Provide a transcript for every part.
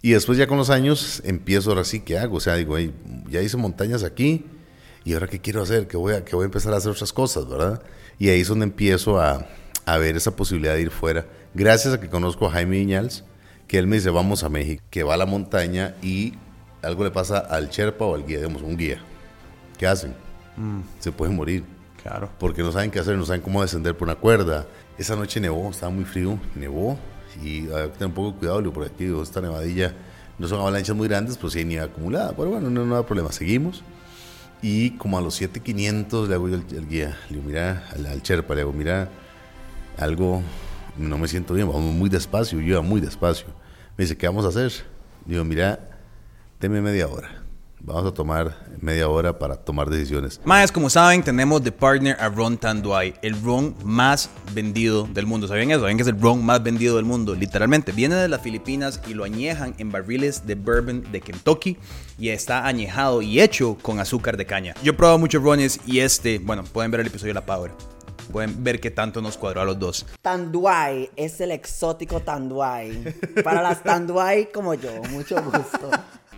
Y después ya con los años empiezo ahora sí, ¿qué hago? O sea, digo, ya hice montañas aquí y ahora qué quiero hacer, que voy a, que voy a empezar a hacer otras cosas, ¿verdad? Y ahí es donde empiezo a, a ver esa posibilidad de ir fuera. Gracias a que conozco a Jaime Viñals, que él me dice, vamos a México, que va a la montaña y algo le pasa al Sherpa o al guía, digamos, un guía. ¿Qué hacen? Mm. Se puede morir. Claro. Porque no saben qué hacer, no saben cómo descender por una cuerda. Esa noche nevó, estaba muy frío, nevó y hay que tener un poco de cuidado, por aquí esta nevadilla no son avalanchas muy grandes, pero sí hay nieve acumulada. Pero bueno, no, no hay problema, seguimos. Y como a los 7500 le hago yo el, guía, le digo, mira, al, al, le hago, mira, algo, no me siento bien, vamos muy despacio, yo iba muy despacio. Me dice, ¿qué vamos a hacer? Digo, mira, deme media hora. Vamos a tomar media hora para tomar decisiones. Más, como saben, tenemos de partner a Ron Tanduay, el ron más vendido del mundo. ¿Sabían eso? ¿Saben que es el ron más vendido del mundo? Literalmente. Viene de las Filipinas y lo añejan en barriles de bourbon de Kentucky y está añejado y hecho con azúcar de caña. Yo he probado muchos rones y este, bueno, pueden ver el episodio de La Power. Pueden ver qué tanto nos cuadró a los dos. Tanduay es el exótico Tanduay. Para las Tanduay como yo, mucho gusto.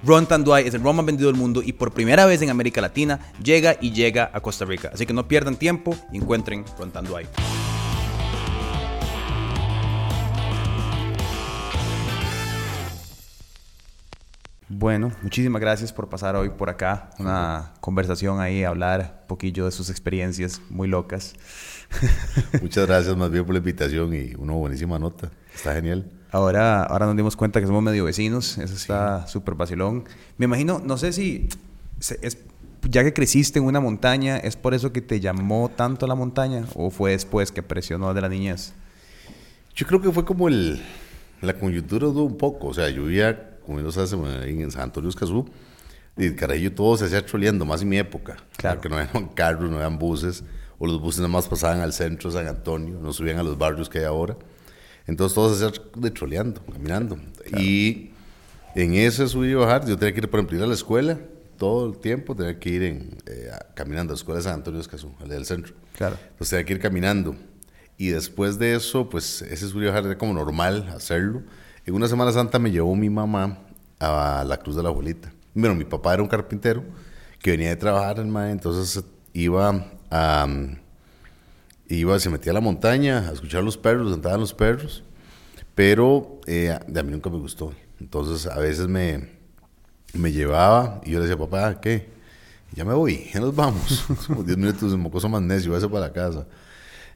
Ron Tanduay es el ron más vendido del mundo y por primera vez en América Latina llega y llega a Costa Rica. Así que no pierdan tiempo y encuentren Ron Tanduay. Bueno, muchísimas gracias por pasar hoy por acá. Una conversación ahí, hablar un poquillo de sus experiencias muy locas. Muchas gracias más bien por la invitación y una buenísima nota. Está genial. Ahora, ahora nos dimos cuenta que somos medio vecinos. Eso está súper vacilón. Me imagino, no sé si es, ya que creciste en una montaña, ¿es por eso que te llamó tanto la montaña? ¿O fue después que presionó de la niñez? Yo creo que fue como el, la coyuntura de un poco. O sea, yo vivía, como no sabes, en San Antonio Escazú. Y carajillo todo se hacía troleando, más en mi época. Claro. Que no eran carros, no eran buses. O los buses nada más pasaban al centro de San Antonio, no subían a los barrios que hay ahora. Entonces todos se de troleando, caminando. Y en ese subir y bajar, yo tenía que ir, por ejemplo, ir a la escuela todo el tiempo, tenía que ir en, eh, caminando a la escuela de San Antonio Escazú, al del centro. Claro. Entonces tenía que ir caminando. Y después de eso, pues ese subir y bajar era como normal hacerlo. En una Semana Santa me llevó mi mamá a la Cruz de la Abuelita. Bueno, mi papá era un carpintero que venía de trabajar, en entonces iba a iba, se metía a la montaña a escuchar los perros, sentaban los perros, pero eh, a mí nunca me gustó. Entonces a veces me, me llevaba y yo le decía, papá, ¿qué? Ya me voy, ya nos vamos. Como 10 minutos, un mocoso más necio, voy a para la casa.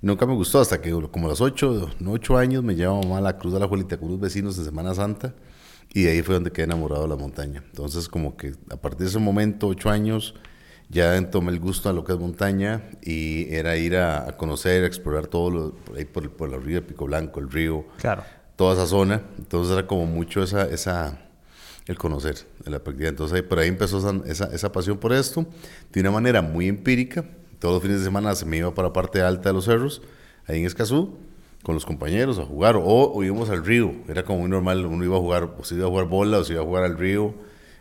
Nunca me gustó hasta que como a los 8, 8 años me llevaba mamá a la Cruz de la Juelita con unos vecinos de Semana Santa y de ahí fue donde quedé enamorado de la montaña. Entonces como que a partir de ese momento, 8 años, ya tomé el gusto a lo que es montaña y era ir a, conocer, a explorar todo lo, por ahí por, por la río de Pico Blanco, el río, claro. toda esa zona. Entonces era como mucho esa, esa el conocer, la práctica. Entonces ahí, por ahí empezó esa, esa, pasión por esto, de una manera muy empírica. Todos los fines de semana se me iba para la parte alta de los cerros, ahí en Escazú, con los compañeros a jugar, o, íbamos al río. Era como muy normal, uno iba a jugar, o se iba a jugar bola, o se iba a jugar al río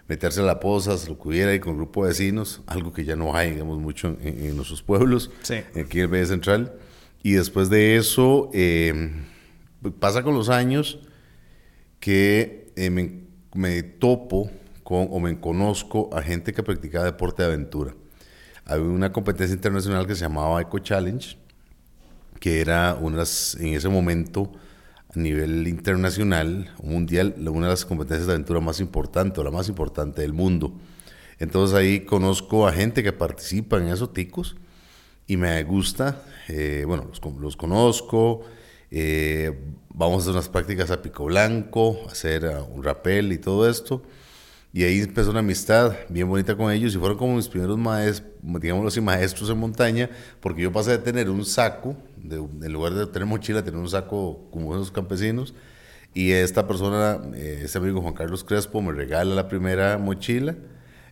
meterse a la poza, lo que hubiera ahí con un grupo de vecinos, algo que ya no hay, digamos, mucho en, nuestros pueblos, sí. aquí en el Valle Central. Y después de eso, em, pasa con los años que eh, me, topo con o me conozco a gente que practicaba deporte de aventura. Había una competencia internacional que se llamaba Eco Challenge, que era unas, en ese momento a nivel internacional, mundial, una de las competencias de aventura más importantes, o la más importante del mundo. Entonces ahí conozco a gente que participa en esos ticos y me gusta, eh, bueno, los, conozco, eh, vamos a hacer unas prácticas a pico blanco, hacer uh, un rappel y todo esto. Y ahí empezó una amistad bien bonita con ellos y fueron como mis primeros maestros, digámoslo así, maestros en montaña, porque yo pasé de tener un saco, de, en lugar de tener mochila, tener un saco como esos campesinos. Y esta persona, eh, este amigo Juan Carlos Crespo, me regala la primera mochila.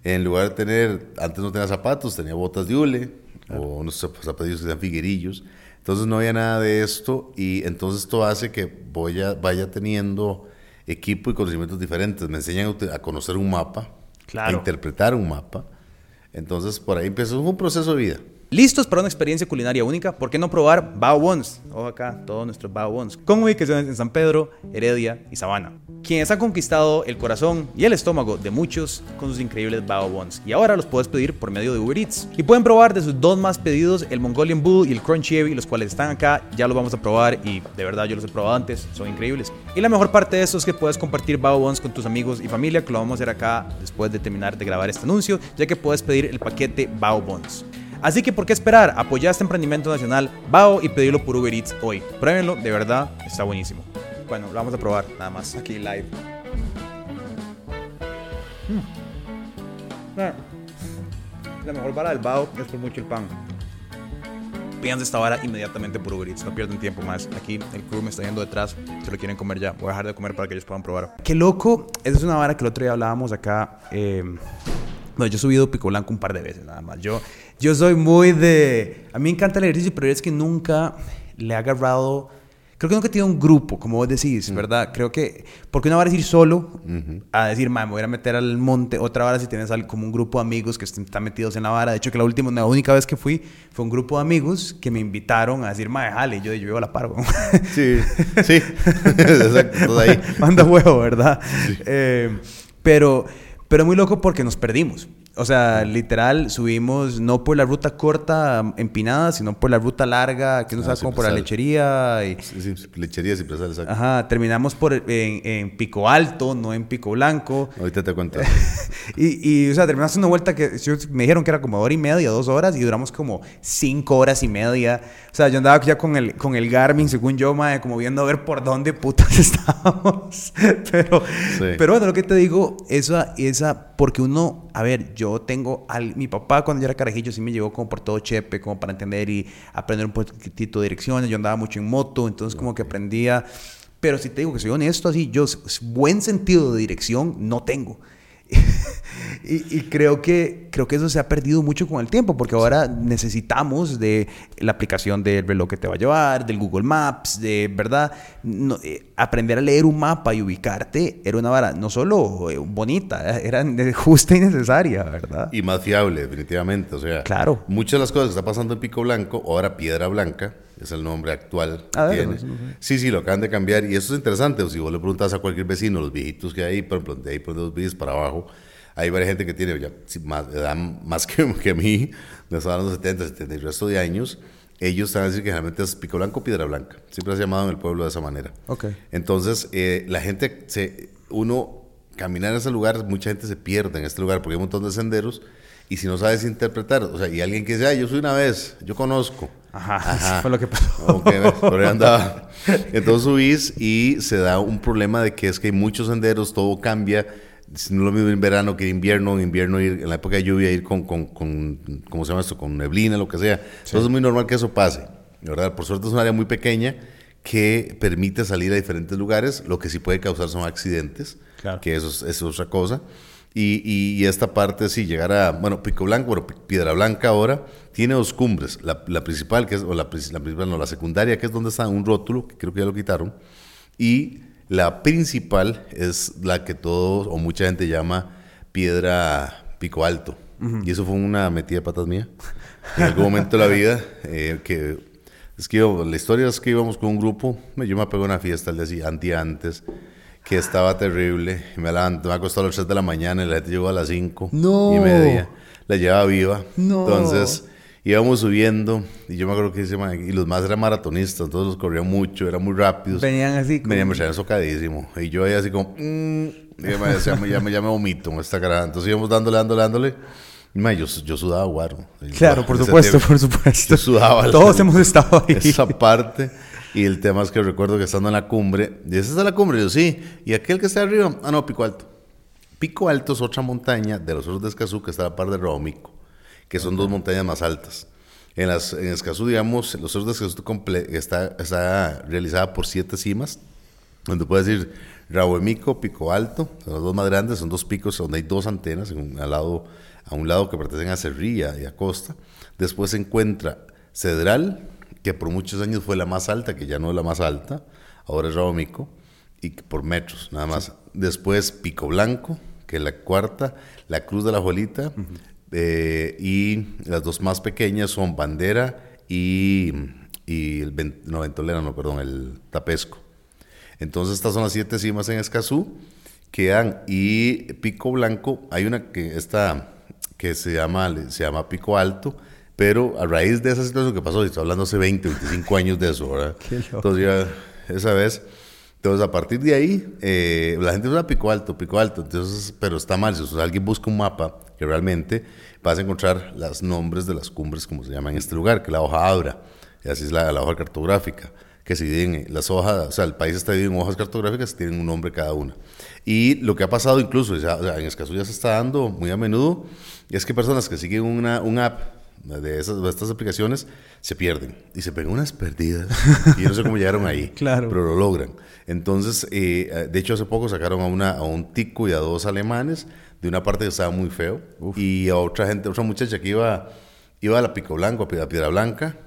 En lugar de tener, antes no tenía zapatos, tenía botas de hule o unos zapatillos que sean figuerillos. Entonces no había nada de esto y entonces esto hace que voy a, vaya teniendo equipo y conocimientos diferentes. Me enseñan a conocer un mapa, a interpretar un mapa. Entonces, por ahí empezó un proceso de vida. ¿Listos para una experiencia culinaria única? ¿Por qué no probar Bao Buns? Ojo acá, todos nuestros Bao Buns. Con ubicaciones en San Pedro, Heredia y Sabana. Quienes han conquistado el corazón y el estómago de muchos con sus increíbles Bao Buns. Y ahora los puedes pedir por medio de Uber Eats. Y pueden probar de sus dos más pedidos, el Mongolian Bull y el Crunchy Heavy, los cuales están acá. Ya los vamos a probar y de verdad yo los he probado antes, son increíbles. Y la mejor parte de esto es que puedes compartir Bao Buns con tus amigos y familia, que lo vamos a hacer acá después de terminar de grabar este anuncio, ya que puedes pedir el paquete Bao Buns. Así que, ¿por qué esperar? Apoyar este emprendimiento nacional, Bao, y pedirlo por Uber Eats hoy. Pruébenlo, de verdad, está buenísimo. Bueno, lo vamos a probar, nada más, aquí live. Mm. Ah. La mejor vara del Bao es por mucho el pan. Pídanse esta vara inmediatamente por Uber Eats, no pierden tiempo más. Aquí el crew me está yendo detrás, se lo quieren comer ya. Voy a dejar de comer para que ellos puedan probar. Qué loco, esa es una vara que el otro día hablábamos acá. Eh, no, yo he subido pico blanco un par de veces nada más. Yo, yo soy muy de... A mí me encanta el ejercicio, pero es que nunca le he agarrado... Creo que nunca he tenido un grupo, como vos decís, ¿verdad? Creo que... Porque una vara es ir solo a decir, me voy a meter al monte. Otra vara si tienes como un grupo de amigos que están metidos en la vara. De hecho, que la última, la única vez que fui fue un grupo de amigos que me invitaron a decir, mae, jale. Y yo, yo, yo la paro. Sí, sí. Exacto, todo ahí. Manda huevo, ¿verdad? Eh, pero, pero muy loco porque nos perdimos. O sea, literal, subimos no por la ruta corta, empinada, sino por la ruta larga, que nos Ah, sí, como por la lechería. Y, Sí, sí, lechería siempre sale, exacto. ajá, terminamos por, en, en Pico Alto, no en Pico Blanco. Ahorita te cuento. Y, y, o sea, terminamos una vuelta que me dijeron que era como hora y media, dos horas, y duramos como cinco horas y media. O sea, yo andaba ya con el, con el Garmin, según yo, mae, como viendo a ver por dónde putas estábamos. Pero, Sí. pero bueno, lo que te digo, esa, esa, porque uno, a ver, yo tengo, al, mi papá cuando yo era carajillo sí me llevó como por todo Chepe, como para entender y aprender un poquitito de direcciones. Yo andaba mucho en moto, entonces como que aprendía. Pero si te digo que soy honesto, así, yo buen sentido de dirección no tengo. y, y creo que creo que eso se ha perdido mucho con el tiempo porque ahora necesitamos de la aplicación del reloj que te va a llevar del Google Maps de verdad No, eh, aprender a leer un mapa y ubicarte era una vara no solo eh, bonita eh, era justa y necesaria verdad Y más fiable, definitivamente. O sea, Claro. muchas de las cosas que está pasando en Pico Blanco, ahora Piedra Blanca, es el nombre actual que Ah, ¿de tiene. no. Sí, sí, lo acaban de cambiar. Y eso es interesante. Si vos le preguntas a cualquier vecino, los viejitos que hay, por ejemplo, de ahí por dos vías para abajo, hay varias gente que tiene ya más, edad más que, que a mí, de años 70, 70 y el resto de años. Ellos están a decir que generalmente es Pico Blanco Piedra Blanca. Siempre se ha llamado en el pueblo de esa manera. Ok. Entonces, eh, la gente, se, uno, caminar en ese lugar, mucha gente se pierde en este lugar porque hay un montón de senderos y si no sabes interpretar, o sea, y alguien que dice, ah, yo fui una vez, yo conozco. Ajá, fue lo que pasó. Ok, ves, por ahí andaba. Entonces subís y se da un problema de que es que hay muchos senderos, todo cambia. No es lo mismo en verano que en invierno, en invierno ir, en la época de lluvia ir con, con, con ¿cómo se llama esto? Con neblina, lo que sea. Entonces es muy normal que eso pase, ¿verdad? Por suerte es un área muy pequeña que permite salir a diferentes lugares, lo que sí puede causar son accidentes, Claro. que eso es, eso es otra cosa. Y, y- y esta parte, sí, llegar a, bueno, Pico Blanco, bueno, Pi- Piedra Blanca ahora, tiene dos cumbres. La, la principal, que es, o la, la principal, no, la secundaria, que es donde está un rótulo, que creo que ya lo quitaron. Y la principal es la que todos, o mucha gente llama Piedra Pico Alto. Y eso fue una metida de patas mía. En algún momento de la vida, eh, que es que yo- la historia es que íbamos con un grupo, yo me pegó una fiesta el día antes, que estaba terrible, me levanté, me acostó a las 3 de la mañana y la gente llegó a las 5 No. y media, la llevaba viva, No. entonces íbamos subiendo, y yo me acuerdo que ma- y los más eran maratonistas, entonces los corrían mucho, eran muy rápidos, venían así como- venían me traían socadísimo, y yo ahí así como, mm, y ya, me, me, ya me- ya me vomito esta cara, entonces íbamos dándole, dándole, dándole, y ma, yo, yo sudaba guaro. claro por En supuesto tiempo. por supuesto Yo sudaba. todos hemos estado ahí Esa parte. Y el tema es que recuerdo que estando en la cumbre, y esa es la cumbre, yo sí. Y aquel que está arriba, ah, no, Pico Alto. Pico Alto es otra montaña de los Cerros de Escazú que está a la par de Rabomico, que son dos montañas más altas. En, las, en Escazú, digamos, los Cerros de Escazú está, está realizada por siete cimas, donde puedes ir Rabomico, Pico Alto, son los dos más grandes, son dos picos donde hay dos antenas, en un- al lado, a un lado que pertenecen a Cerrilla y a Costa. Después se encuentra Cedral, que por muchos años fue la más alta, que ya no es la más alta, ahora es Rabomico, y por metros, nada más. Después Pico Blanco, que es la cuarta, la Cruz de la Juelita, Eh, y las dos más pequeñas son Bandera y, y el no, Ventolera, no, perdón, el Tapesco. Entonces estas son las siete cimas en Escazú. Quedan y Pico Blanco, hay una que está que se llama, se llama Pico Alto, pero a raíz de esa situación que pasó, y estoy hablando hace 20, 25 años de eso, ¿verdad? Entonces ya, esa vez, entonces a partir de ahí, eh, la gente usa Pico Alto, Pico Alto, entonces, pero está mal, si alguien busca un mapa, que realmente vas a encontrar los nombres de las cumbres, como se llama en este lugar, que la hoja Abra, y así es la, la hoja cartográfica que se dividen en las hojas, o sea, el país está dividido en hojas cartográficas, tienen un nombre cada una. Y lo que ha pasado incluso, ya, o sea, en Escazú ya se está dando muy a menudo, es que personas que siguen una, un app de, esas, de estas aplicaciones se pierden y se pegan unas perdidas y yo no sé cómo llegaron ahí, Claro. pero lo logran. Entonces, eh, de hecho, hace poco sacaron a, una, a un tico y a dos alemanes de una parte que estaba muy feo y a otra gente, otra muchacha que iba, iba a la Pico Blanco, a Piedra, Piedra Blanca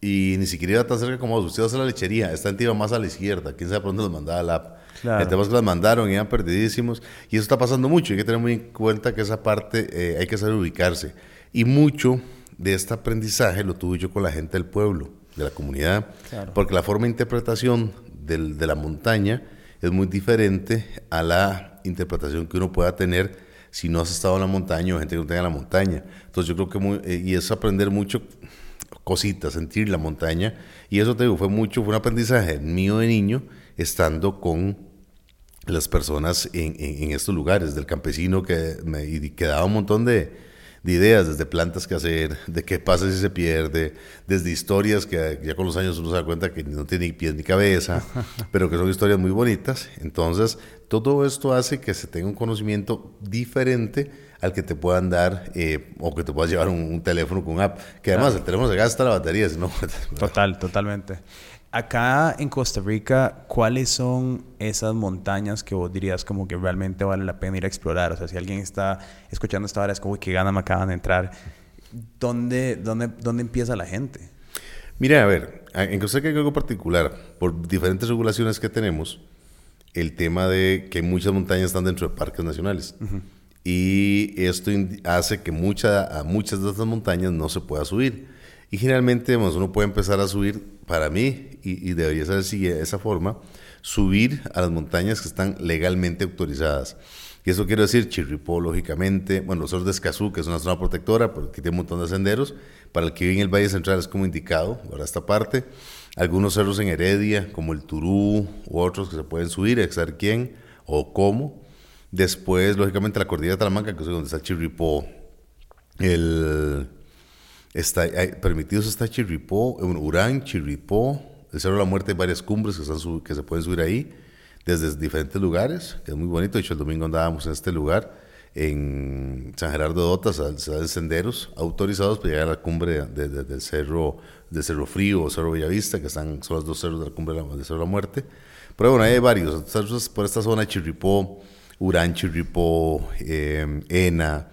y ni siquiera iba tan cerca como vos. Usted va a la lechería. Esta gente iba más a la izquierda. Quién sabe por dónde los mandaba la app. Claro. El tema es que las mandaron, iban perdidísimos. Y eso está pasando mucho. Hay que tener muy en cuenta que esa parte eh, hay que saber ubicarse. Y mucho de este aprendizaje lo tuve yo con la gente del pueblo, de la comunidad. Porque la forma de interpretación del- de la montaña es muy diferente a la interpretación que uno pueda tener si no has estado en la montaña o gente que no tenga la montaña. Entonces yo creo que muy- eh, y es aprender mucho cositas, sentir la montaña. Y eso te digo, fue mucho, fue un aprendizaje mío de niño, estando con las personas en, en- en estos lugares, del campesino que me y que daba un montón de, de ideas, desde plantas que hacer, de qué pasa si se pierde, desde historias que ya con los años uno se da cuenta que no tiene ni pies ni cabeza, pero que son historias muy bonitas. Entonces, todo esto hace que se tenga un conocimiento diferente al que te puedan dar eh, o que te puedas llevar un, un teléfono con app, que además el teléfono se gasta la batería, si no... Total, totalmente. Acá en Costa Rica, ¿cuáles son esas montañas que vos dirías como que realmente vale la pena ir a explorar? O sea, si alguien está escuchando esta hora, es como, qué gana me acaban de entrar. ¿Dónde, dónde, dónde empieza la gente? Mira, a ver, en Costa Rica hay algo particular. Por diferentes regulaciones que tenemos, el tema de que muchas montañas están dentro de parques nacionales. Y esto hace que mucha, a muchas de estas montañas no se pueda subir. Y generalmente digamos, uno puede empezar a subir, para mí, y, y debería ser así, de esa forma, subir a las montañas que están legalmente autorizadas. Y eso quiero decir, Chirripó, lógicamente, bueno, los cerros de Escazú, que es una zona protectora, porque tiene un montón de senderos, para el que vive en el Valle Central es como indicado, para esta parte. Algunos cerros en Heredia, como el Turú, u otros que se pueden subir, que saber quién o cómo. Después, lógicamente, la cordillera de Talamanca, que es donde está Chirripó, el... Está, permitidos está Chirripó, en Urán, Chirripó, el Cerro de la Muerte, hay varias cumbres que, se pueden subir ahí, desde diferentes lugares, que es muy bonito. De hecho, el domingo andábamos en este lugar, en San Gerardo de Otas, al- salen senderos autorizados para llegar a la cumbre de- de- del Cerro, de Cerro Frío o Cerro Bellavista, que están, son los dos cerros de la cumbre del Cerro de la Muerte. Pero bueno, hay varios, por esta zona, Chirripó, Urán, Chirripó, eh, Ena,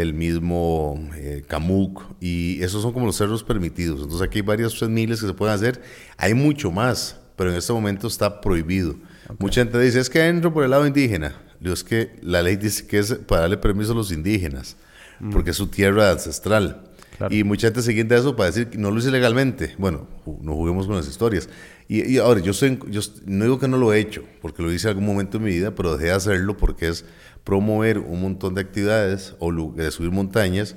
el mismo eh, Camuc, y esos son como los cerros permitidos. Entonces aquí hay varios tres miles que se pueden hacer. Hay mucho más, pero en este momento está prohibido. Mucha gente dice, es que entro por el lado indígena. Digo, es que la ley dice que es para darle permiso a los indígenas, porque es su tierra ancestral. Y mucha gente se guinda eso para decir que no lo hice legalmente. Bueno, no juguemos con las historias. Y, y ahora, yo, soy, yo no digo que no lo he hecho, porque lo hice en algún momento de mi vida, pero dejé de hacerlo porque es promover un montón de actividades o de subir montañas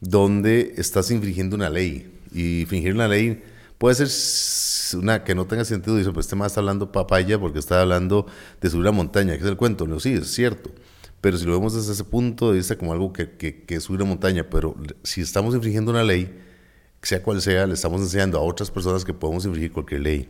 donde estás infringiendo una ley. Y fingir una ley puede ser una que no tenga sentido. Dice, pues este más está hablando papaya porque está hablando de subir la montaña, que es el cuento. No, sí, es cierto. Pero si lo vemos desde ese punto de vista como algo que, que, que es subir la montaña, pero si estamos infringiendo una ley, sea cual sea, le estamos enseñando a otras personas que podemos infringir cualquier ley.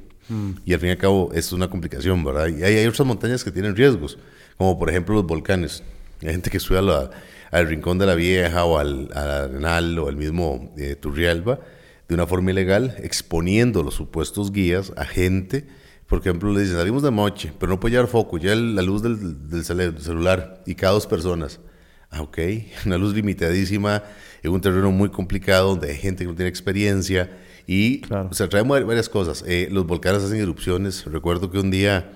Y al fin y al cabo, es una complicación, ¿verdad? Y hay, hay otras montañas que tienen riesgos, como por ejemplo los volcanes. Hay gente que sube a la- al Rincón de la Vieja o al, al Arenal o al mismo eh, Turrialba de una forma ilegal, exponiendo los supuestos guías a gente. Por ejemplo, le dicen, salimos de noche, pero no puede llevar foco, ya la luz del, del celular y cada dos personas. Ah, ok, una luz limitadísima en un terreno muy complicado donde hay gente que no tiene experiencia y Claro. se traen va- varias cosas. Eh, los volcanes hacen erupciones. Recuerdo que un día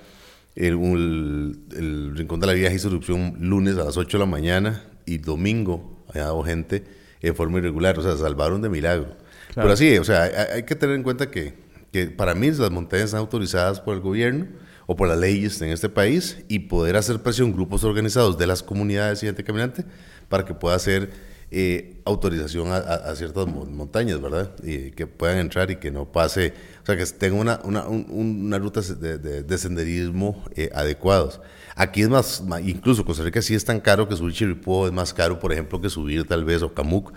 el, un- el Rincón de la Vieja hizo erupción lunes a las 8 de la mañana y domingo había dado gente en forma irregular, o sea, salvaron de milagro. Pero así, o sea, hay, hay que tener en cuenta que, que para mí las montañas están autorizadas por el gobierno o por las leyes en este país y poder hacer presión grupos organizados de las comunidades y gente caminante para que pueda hacer eh, autorización a, ciertas montañas, ¿verdad? Y que puedan entrar y que no pase, sea, que tenga una, una, una ruta de, de, senderismo eh, adecuados. Aquí es más, incluso Costa Rica sí es tan caro que subir Chiripó es más caro, por ejemplo, que subir tal vez o Camuc,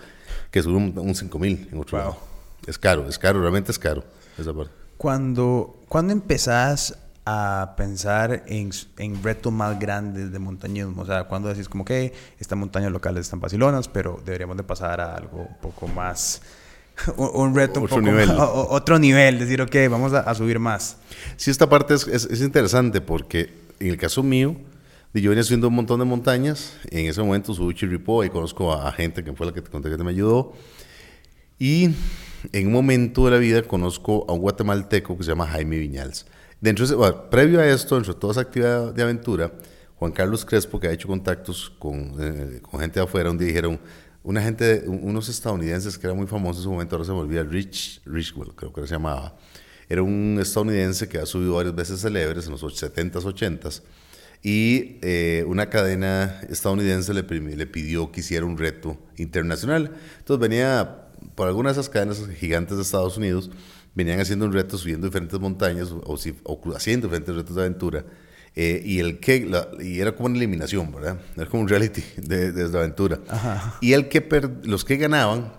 que subir un, 5000 en otro lado. Es caro, es caro, realmente es caro esa parte. Cuando, cuando empezás a pensar en, en, retos más grandes de montañismo. O sea, cuando decís como que estas montañas locales están vacilonas, pero deberíamos de pasar a algo un poco más... Un, reto otro un poco nivel. otro nivel, decir, ok, vamos a, subir más. Sí, esta parte es, es, interesante porque en el caso mío, yo venía subiendo un montón de montañas. En ese momento subí Chirripó y conozco a, gente que fue la que te conté que me ayudó. Y en un momento de la vida conozco a un guatemalteco que se llama Jaime Viñals. Dentro previo a esto, dentro de toda esa actividad de aventura, Juan Carlos Crespo, que ha hecho contactos con, eh, con gente de afuera, un día dijeron, una gente, unos estadounidenses que era muy famoso en su momento, ahora se me olvida, Rich, Richwell, creo que se llamaba, era un estadounidense que ha subido varias veces célebres en los 70s, 80s, y eh, una cadena estadounidense le, pidió que hiciera un reto internacional. Entonces venía por alguna de esas cadenas gigantes de Estados Unidos, venían haciendo un reto subiendo diferentes montañas o, haciendo diferentes retos de aventura. Eh, y el que y era como una eliminación, ¿verdad? Era como un reality de, de, aventura. Y el que los que ganaban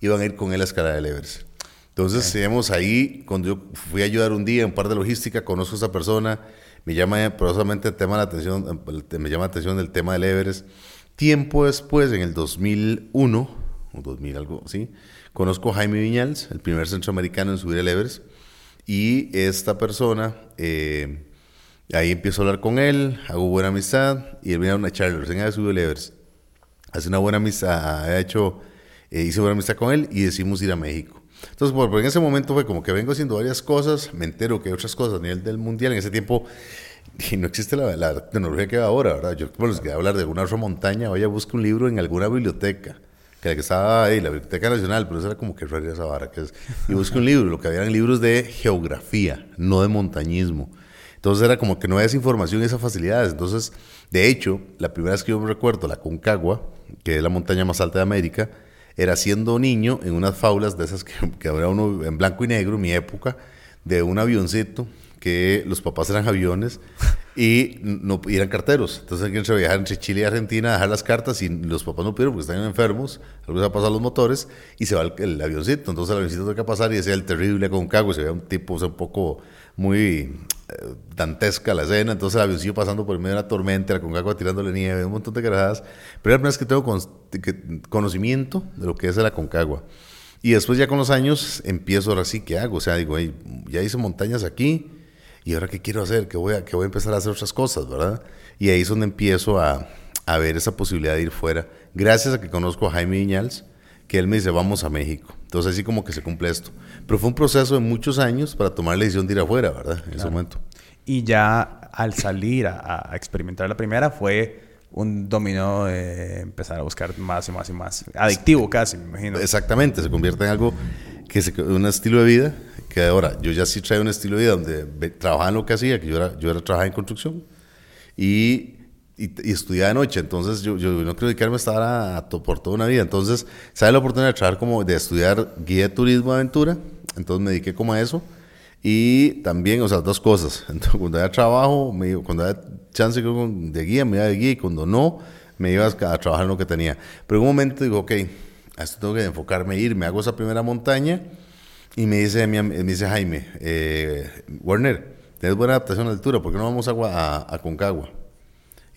iban a ir con él a escalar el Everest. Entonces, digamos, ahí, cuando yo fui a ayudar un día en par de logística, conozco a esa persona, me llama probablemente el tema de la atención, me llama la atención el tema del Everest. Tiempo después, en el 2001, o 2000 algo así, Conozco a Jaime Viñals, el primer centroamericano en subir el Everest, y esta persona, eh, ahí empiezo a hablar con él, hago buena amistad, y él viene a una charla, recién había subido el Everest. Hace una buena amistad, ha hecho, eh, hice buena amistad con él y decidimos ir a México. Entonces, por, en ese momento fue como que vengo haciendo varias cosas, me entero que hay otras cosas a nivel del mundial. En ese tiempo y no existe la, tecnología que va ahora, ¿verdad? Yo, bueno, les quería hablar de alguna otra montaña, vaya, busque un libro en alguna biblioteca que estaba ahí, la Biblioteca Nacional, pero eso era como que rara esa vara. Que es, y busqué un libro, lo que había eran libros de geografía, no de montañismo. Entonces era como que no había esa información y esas facilidades. Entonces, de hecho, la primera vez que yo me recuerdo, la Concagua, que es la montaña más alta de América, era siendo niño en unas faulas de esas que, había uno en blanco y negro, en mi época, de un avioncito que los papás eran aviones y no eran carteros. Entonces alguien se viajar entre Chile y Argentina a dejar las cartas y los papás no pudieron porque están enfermos, algo se a pasar los motores y se va el, avioncito. Entonces el avioncito que pasar y decía el terrible con cago y se veía un tipo un poco muy dantesca la escena. Entonces el avioncito pasando por medio de una tormenta, la Concagua tirándole nieve, un montón de gradas. Pero la primera vez que tengo conocimiento de lo que es la Concagua. Y después ya con los años empiezo ahora sí, ¿qué hago? O sea, digo, ya hice montañas aquí, ¿y ahora qué quiero hacer? Que voy a, que voy a empezar a hacer otras cosas, ¿verdad? Y ahí es donde empiezo a, a ver esa posibilidad de ir fuera, gracias a que conozco a Jaime Viñals, que él me dice, vamos a México. Entonces así como que se cumple esto. Pero fue un proceso de muchos años para tomar la decisión de ir afuera, ¿verdad? En ese momento. Y ya al salir a, a experimentar la primera fue un dominó de empezar a buscar más y más y más. Adictivo casi, me imagino. Exactamente, se convierte en algo que es un estilo de vida que ahora yo ya sí traigo un estilo de vida donde trabajaba en lo que hacía, que yo era, yo era trabajaba en construcción y, y, estudiaba de noche, entonces yo, yo no quiero dedicarme a estar a, por toda una vida, entonces sale la oportunidad de trabajar como, de estudiar guía de turismo aventura, entonces me dediqué como a eso. Y también, o sea, dos cosas, entonces cuando había trabajo, me, cuando había chance de guía, me iba de guía. Y cuando no, me iba a trabajar en lo que tenía, pero en un momento digo, ok, a esto tengo que enfocarme, ir, me hago esa primera montaña y me dice, me dice Jaime, eh, Warner, tienes buena adaptación a la altura, ¿por qué no vamos a, a, Concagua?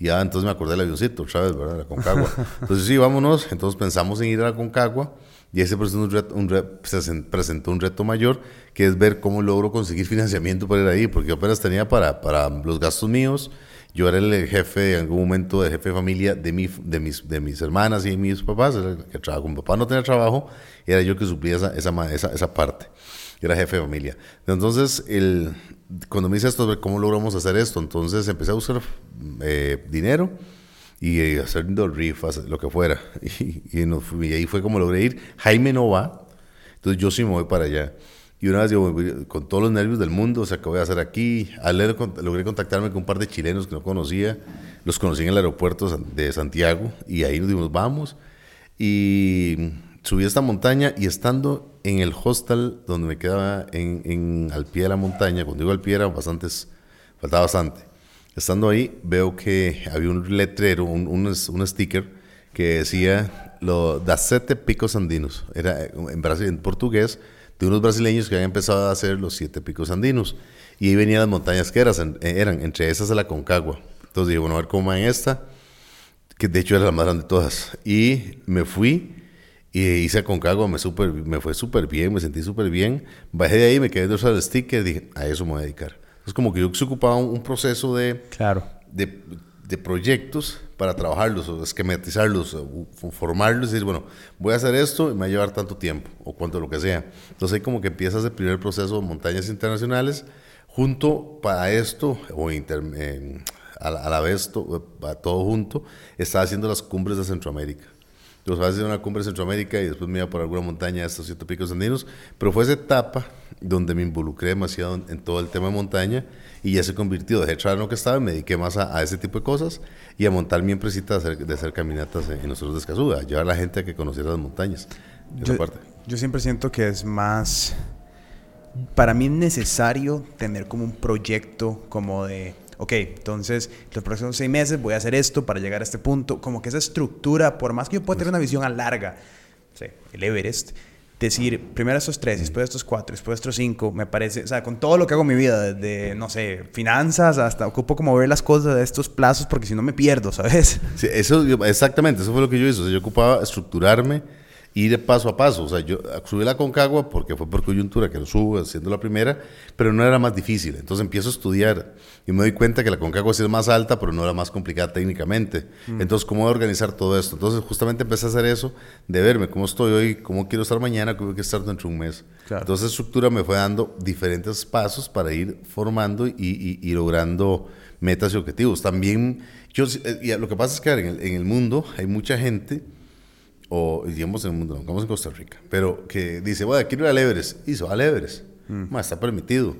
Y ya entonces me acordé del avioncito, ¿sabes? ¿verdad? La Concagua. Entonces sí, vámonos. Entonces pensamos en ir a la Concagua y ese un, reto, un se presentó un reto mayor, que es ver cómo logro conseguir financiamiento para ir ahí, porque yo apenas tenía para, para los gastos míos yo era el jefe en algún momento, de jefe de familia de, mi, de, mis, de mis hermanas y mis papás, era el que trabajaba. Mi papá no tenía trabajo, era yo que suplía esa, esa, esa, parte. Era jefe de familia. Entonces, el, cuando me dice esto, ¿cómo logramos hacer esto? Entonces empecé a buscar eh, dinero y eh, haciendo rifas, lo que fuera. Y, y, y ahí fue como logré ir. Jaime no va, entonces yo sí me voy para allá. Y una vez yo, con todos los nervios del mundo, o sea, ¿qué voy a hacer aquí? Al leer- logré contactarme con un par de chilenos que no conocía. Los conocí en el aeropuerto de Santiago y ahí nos dimos, vamos. Y subí esta montaña y estando en el hostel donde me quedaba en, al pie de la montaña, cuando digo al pie era bastantes, faltaba bastante. Estando ahí veo que había un letrero, un, sticker que decía lo, das sete picos andinos. Era en, portugués de unos brasileños que habían empezado a hacer los siete picos andinos. Y ahí venían las montañas que eran, entre esas de la Concagua. Entonces dije, bueno, a ver cómo en esta que de hecho era la más grande de todas. Y me fui y hice Aconcagua, me, super, me fue súper bien, me sentí súper bien. Bajé de ahí, me quedé de usar el sticker y dije, a eso me voy a dedicar. Es como que yo se ocupaba un, un proceso de, Claro. de, de proyectos para trabajarlos, o esquematizarlos, o formarlos y decir, bueno, voy a hacer esto y me va a llevar tanto tiempo, o cuanto lo que sea. Entonces ahí como que empiezas el primer proceso de montañas internacionales, junto para esto, o inter- eh, a, la, a la vez, to- a todo junto, estaba haciendo las cumbres de Centroamérica. Entonces, a veces una cumbre de Centroamérica y después me iba por alguna montaña estos siete picos andinos. Pero fue esa etapa donde me involucré demasiado en, en todo el tema de montaña y ya se convirtió. Dejé de en lo que estaba y me dediqué más a, a ese tipo de cosas y a montar mi empresita de hacer, de hacer caminatas en, en nosotros de Escazú, a llevar a la gente a que conociera las montañas. Esa Yo, parte. yo siempre siento que es más... Para mí es necesario tener como un proyecto como de... Ok, entonces los próximos seis meses voy a hacer esto para llegar a este punto. Como que esa estructura, por más que yo pueda tener una visión a larga, sé, el Everest, decir primero estos tres, después estos cuatro, después estos cinco, me parece, o sea, con todo lo que hago en mi vida, desde, no sé, finanzas hasta ocupo como ver las cosas de estos plazos porque si no me pierdo, ¿sabes? Sí, eso, exactamente, eso fue lo que yo hice. O sea, yo ocupaba estructurarme, ir de paso a paso. O sea, yo subí la Concagua porque fue por coyuntura que lo subo haciendo la primera, pero no era más difícil. Entonces empiezo a estudiar y me doy cuenta que la Concagua sí es más alta, pero no era más complicada técnicamente. Entonces, ¿cómo voy a organizar todo esto? Entonces, justamente empecé a hacer eso, de verme cómo estoy hoy, cómo quiero estar mañana, cómo quiero estar dentro de un mes. Claro. Entonces, estructura me fue dando diferentes pasos para ir formando y, y- y logrando metas y objetivos. También, yo, eh, y lo que pasa es que en el, en el mundo hay mucha gente, o digamos en el mundo, no, digamos en Costa Rica, pero que dice, bueno, quiero ir al Everest, y se va al Everest, Ma, está permitido,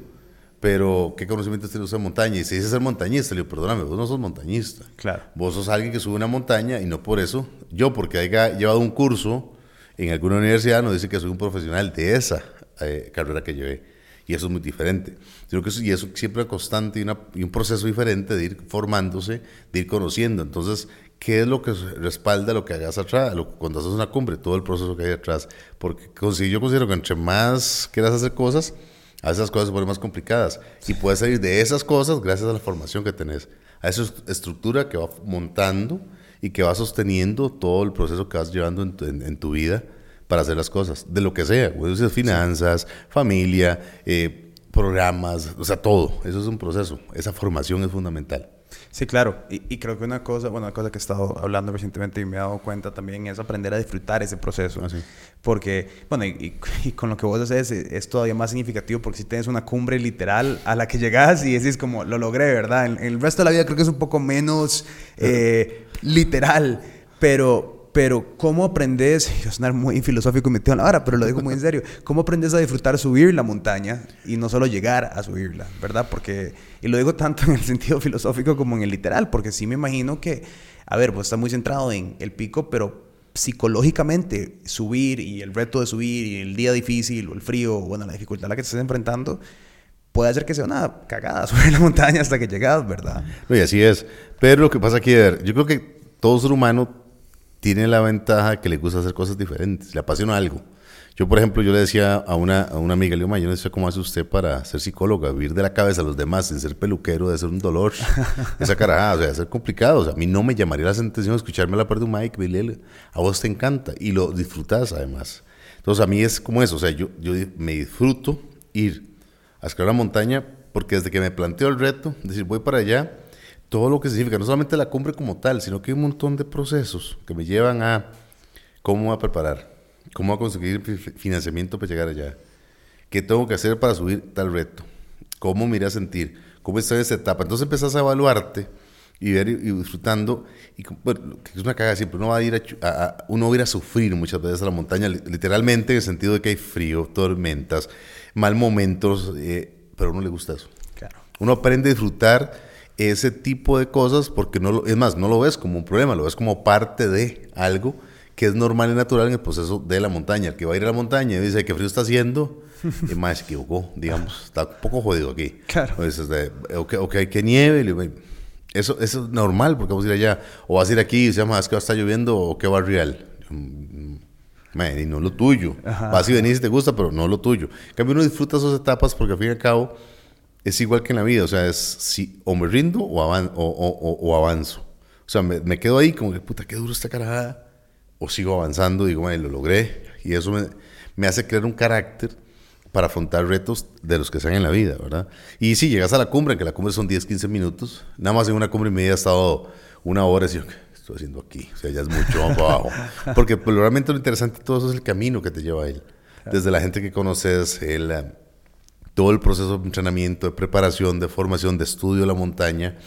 pero ¿qué conocimientos tiene usted de montaña? Y si dice ser montañista, le digo, perdóname, vos no sos montañista. Claro. Vos sos alguien que sube una montaña y no por eso, yo porque haya llevado un curso en alguna universidad no dice que soy un profesional de esa eh, carrera que llevé. Y eso es muy diferente. Sino que eso, y eso siempre es constante y, una- y un proceso diferente de ir formándose, de ir conociendo. Entonces, ¿qué es lo que respalda lo que hagas atrás? Lo- cuando haces una cumbre, todo el proceso que hay atrás. Porque consi- yo considero que entre más quieras hacer cosas, a veces las cosas se ponen más complicadas. Y puedes salir de esas cosas gracias a la formación que tenés. A esa est- estructura que va montando y que va sosteniendo todo el proceso que vas llevando en tu, en- en tu vida para hacer las cosas, de lo que sea, o sea, finanzas, familia, eh, programas, o sea, todo. Eso es un proceso. Esa formación es fundamental. Sí, claro. Y, y creo que una cosa, bueno, una cosa que he estado hablando recientemente y me he dado cuenta también es aprender a disfrutar ese proceso. Ah, sí. Porque, bueno, y, y- y con lo que vos haces es, es todavía más significativo porque si tienes una cumbre literal a la que llegas y decís como, lo logré, ¿verdad? En, en el resto de la vida creo que es un poco menos eh, literal, pero, pero ¿cómo aprendes? Yo sonar muy filosófico y metido en la vara, pero lo digo muy en serio. ¿Cómo aprendes a disfrutar subir la montaña y no solo llegar a subirla, ¿verdad? Porque, y lo digo tanto en el sentido filosófico como en el literal, porque sí me imagino que, a ver, vos estás muy centrado en el pico, pero psicológicamente subir y el reto de subir y el día difícil o el frío, o bueno, la dificultad a la que te estés enfrentando, puede hacer que sea una cagada subir la montaña hasta que llegas, ¿verdad? No, y así es. Pero lo que pasa aquí, yo creo que todo ser humano tiene la ventaja que le gusta hacer cosas diferentes, le apasiona algo. Yo, por ejemplo, yo le decía a una, a una amiga, le digo, "Ma, yo no sé cómo hace usted para ser psicóloga, vivir de la cabeza a los demás sin ser peluquero, de ser un dolor, esa carajada, o sea, de ser complicado. O sea, a mí no me llamaría la atención escucharme a la parte de un Mike, Billy, a vos te encanta y lo disfrutas además. Entonces, a mí es como eso, o sea, yo, yo me disfruto ir a escalar la montaña porque desde que me planteo el reto, decir, voy para allá, todo lo que significa, no solamente la cumbre como tal, sino que hay un montón de procesos que me llevan a cómo voy a preparar, cómo voy a conseguir fi- financiamiento para llegar allá, qué tengo que hacer para subir tal reto, cómo me iré a sentir, cómo estoy en esa etapa. Entonces empezás a evaluarte y ver y, disfrutando. Y bueno, es una cagada siempre. Uno va a ir a, uno va a ir a sufrir muchas veces a la montaña, literalmente en el sentido de que hay frío, tormentas, mal momentos, eh, pero a uno le gusta eso. Claro. Uno aprende a disfrutar ese tipo de cosas porque no lo, es más, no lo ves como un problema, lo ves como parte de algo que es normal y natural en el proceso de la montaña. El que va a ir a la montaña y dice que frío está haciendo, y más se equivocó, digamos, está un poco jodido aquí. Claro. Entonces, o, que, o que hay que nieve, eso, eso es normal porque vamos a ir allá. O vas a ir aquí y se llama, es que va a estar lloviendo o qué barrial. Mm, y no lo tuyo. Vas y venís y te gusta, pero no lo tuyo. En cambio, uno disfruta esas etapas porque al fin y al cabo es igual que en la vida. O sea, es si o me rindo o, o, avanzo. O sea, me, quedo ahí como que, puta, qué duro esta carajada. O sigo avanzando, digo, lo logré. Y eso me, me hace crear un carácter para afrontar retos de los que sean en la vida, ¿verdad? Y si llegas a la cumbre, que la cumbre son 10, 15 minutos, nada más en una cumbre y media he estado una hora y digo, ¿qué estoy haciendo aquí? O sea, ya es mucho más abajo. Porque pues, realmente lo interesante de todo eso es el camino que te lleva a él. Desde la gente que conoces, el, todo el proceso de entrenamiento, de preparación, de formación, de estudio de la montaña,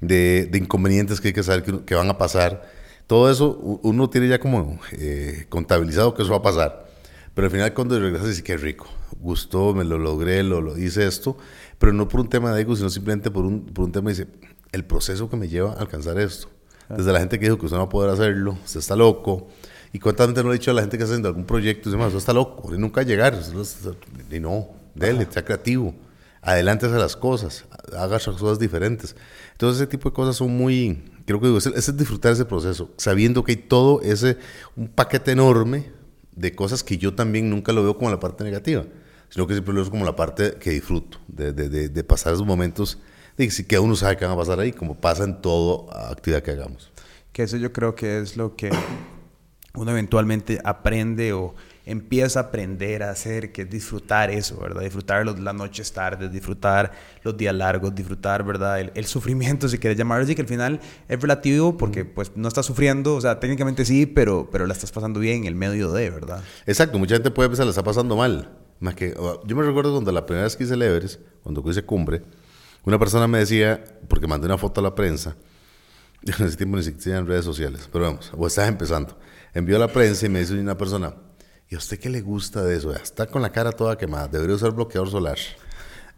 de, inconvenientes que hay que saber que, van a pasar. Todo eso uno tiene ya como eh, contabilizado que eso va a pasar. Pero al final cuando regresas dices, qué rico gustó, me lo logré, lo, lo hice esto, pero no por un tema de ego, sino simplemente por un, por un tema dice, el proceso que me lleva a alcanzar esto. Desde la gente que dijo que usted no va a poder hacerlo, usted está loco. Y cuántas veces no le he dicho a la gente que está haciendo algún proyecto, dice, usted está loco, y nunca llegar. Y no, dele, sea creativo, adelante hacia las cosas, haga cosas diferentes. Entonces ese tipo de cosas son muy, creo que digo, es, es disfrutar ese proceso, sabiendo que hay todo ese, un paquete enorme de cosas que yo también nunca lo veo como la parte negativa sino que siempre lo es como la parte que disfruto, de, de, de, pasar esos momentos de que uno sabe que van a pasar ahí, como pasa en toda actividad que hagamos. Que eso yo creo que es lo que uno eventualmente aprende o empieza a aprender a hacer, que es disfrutar eso, ¿verdad? Disfrutar los, las noches tardes, disfrutar los días largos, disfrutar, ¿verdad? El, sufrimiento, si quieres llamarlo así, que al final es relativo porque pues no estás sufriendo, o sea, técnicamente sí, pero, pero la estás pasando bien en el medio de, ¿verdad? Exacto, mucha gente puede pensar, la está pasando mal. Más que, yo me recuerdo cuando la primera vez que hice el Everest, cuando hice cumbre, una persona me decía, porque mandé una foto a la prensa, en ese tiempo ni siquiera en redes sociales, pero vamos, o estaba empezando, envió a la prensa y me dice una persona, ¿y a usted qué le gusta de eso? Está con la cara toda quemada, debería usar bloqueador solar.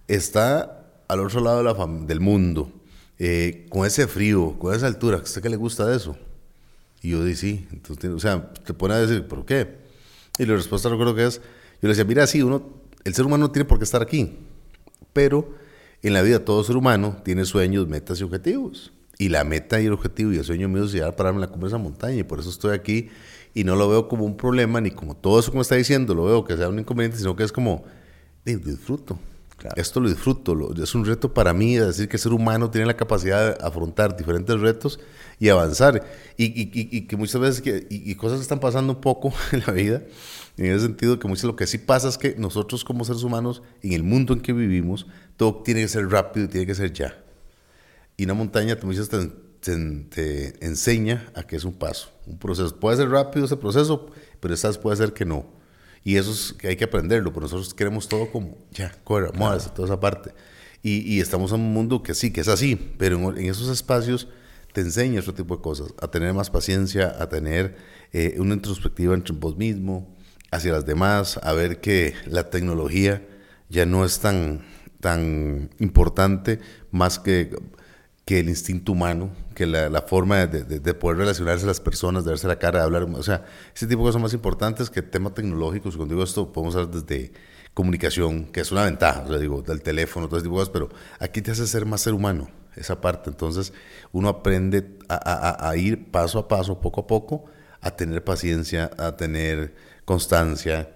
Está al otro lado de la del mundo, eh, con ese frío, con esa altura, ¿a usted qué le gusta de eso? Y yo dije, sí, entonces, o sea, te pone a decir, ¿por qué? Y la respuesta recuerdo que es, yo le decía, mira, sí, uno, el ser humano no tiene por qué estar aquí, pero en la vida todo ser humano tiene sueños, metas y objetivos. Y la meta y el objetivo y el sueño mío es llegar a pararme en la cumbre de esa montaña. Y por eso estoy aquí y no lo veo como un problema, ni como todo eso que me está diciendo, lo veo que sea un inconveniente, sino que es como, disfruto. Esto lo disfruto, es un reto para mí, es decir, que el ser humano tiene la capacidad de afrontar diferentes retos y avanzar. Y, y, y, que muchas veces, que, y, cosas están pasando un poco en la vida, en ese sentido, que muchas lo que sí pasa es que nosotros como seres humanos, en el mundo en que vivimos, todo tiene que ser rápido, tiene que ser ya. Y una montaña, te, te, te, enseña a que es un paso, un proceso. Puede ser rápido ese proceso, pero estás puede ser que no. Y eso es que hay que aprenderlo, porque nosotros queremos todo como, ya, corre, muévase, toda esa parte. Y, y, estamos en un mundo que sí, que es así, pero en, en esos espacios te enseña otro tipo de cosas, a tener más paciencia, a tener eh, una introspectiva entre vos mismo, hacia las demás, a ver que la tecnología ya no es tan, tan importante más que, que el instinto humano, que la, la forma de, de, poder relacionarse a las personas, de verse la cara, de hablar, o sea, ese tipo de cosas más importantes que temas tecnológicos. Cuando digo esto, podemos hablar desde comunicación, que es una ventaja, o sea, digo, del teléfono, todo ese tipo de cosas, pero aquí te hace ser más ser humano, esa parte. Entonces, uno aprende a, a, a ir paso a paso, poco a poco, a tener paciencia, a tener constancia,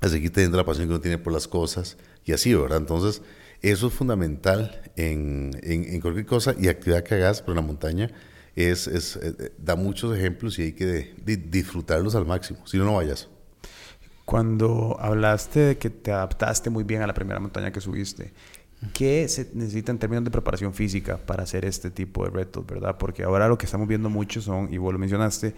a seguir teniendo la pasión que uno tiene por las cosas y así, ¿verdad? Entonces, eso es fundamental en, cualquier cosa y actividad que hagas por la montaña. Es, es, eh, da muchos ejemplos y hay que disfrutarlos al máximo, si no, no vayas. Cuando hablaste de que te adaptaste muy bien a la primera montaña que subiste, ¿qué se necesita en términos de preparación física para hacer este tipo de retos, verdad? Porque ahora lo que estamos viendo mucho son, y vos lo mencionaste,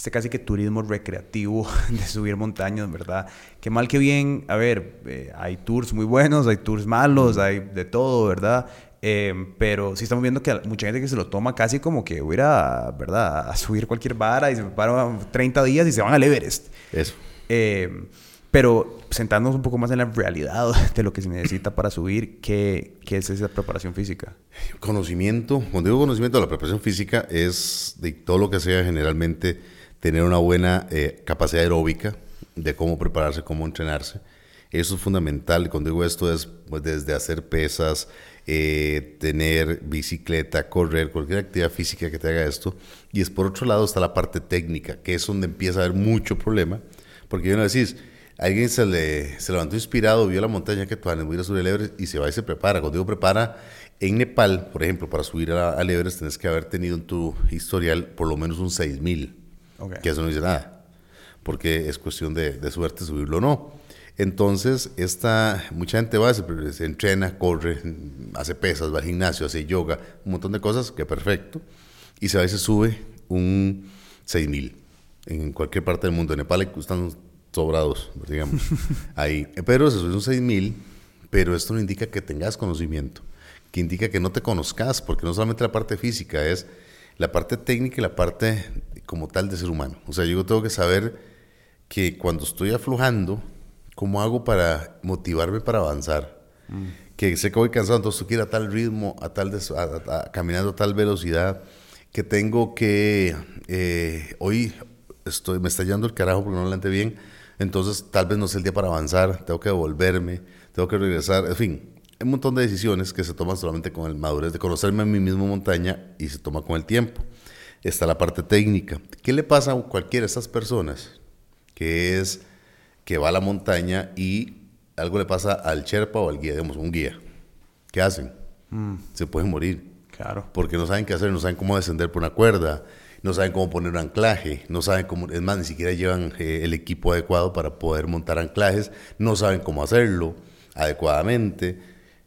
este casi que turismo recreativo de subir montañas, ¿verdad? Que mal que bien, a ver, eh, hay tours muy buenos, hay tours malos, hay de todo, ¿verdad? Eh, pero sí estamos viendo que mucha gente que se lo toma casi como que hubiera, ¿verdad? A subir cualquier vara y se preparan 30 días y se van al Everest. Eso. Eh, pero sentándonos un poco más en la realidad de lo que se necesita para subir, ¿qué, qué es esa preparación física? Conocimiento, cuando digo conocimiento, la preparación física es de todo lo que sea generalmente tener una buena eh, capacidad aeróbica de cómo prepararse, cómo entrenarse. Eso es fundamental. Cuando digo esto es pues, desde hacer pesas, eh, tener bicicleta, correr, cualquier actividad física que te haga esto. Y es por otro lado está la parte técnica, que es donde empieza a haber mucho problema. Porque yo no decís, alguien se, le, se levantó inspirado, vio la montaña que tú voy a subir el Everest y se va y se prepara. Cuando digo prepara, en Nepal, por ejemplo, para subir al Everest tienes que haber tenido en tu historial por lo menos un 6000, okay. que eso no dice nada, porque es cuestión de, de suerte subirlo o no. Entonces, esta, mucha gente va, se, se, entrena, corre, hace pesas, va al gimnasio, hace yoga, un montón de cosas, que perfecto, y se va y se sube un 6000 en cualquier parte del mundo. En Nepal están sobrados, digamos, ahí. Pero se sube un 6000, pero esto no indica que tengas conocimiento, que indica que no te conozcas, porque no solamente la parte física, es la parte técnica y la parte como tal de ser humano. O sea, yo tengo que saber que cuando estoy aflojando, ¿Cómo hago para motivarme para avanzar? Mm. Que sé que voy cansado, entonces quieres a tal ritmo, a tal caminando a tal velocidad, que tengo que eh, hoy estoy me está yendo el carajo porque no lo bien, entonces tal vez no es el día para avanzar, tengo que devolverme, tengo que regresar, en fin, hay un montón de decisiones que se toman solamente con el madurez de conocerme en mi misma montaña y se toma con el tiempo. Está la parte técnica. ¿Qué le pasa a cualquiera de estas personas que es que va a la montaña y algo le pasa al Sherpa o al guía, digamos, un guía. ¿Qué hacen? Mm. Se pueden morir. Claro. Porque no saben qué hacer, no saben cómo descender por una cuerda, no saben cómo poner un anclaje, no saben cómo, es más, ni siquiera llevan eh, el equipo adecuado para poder montar anclajes, no saben cómo hacerlo adecuadamente.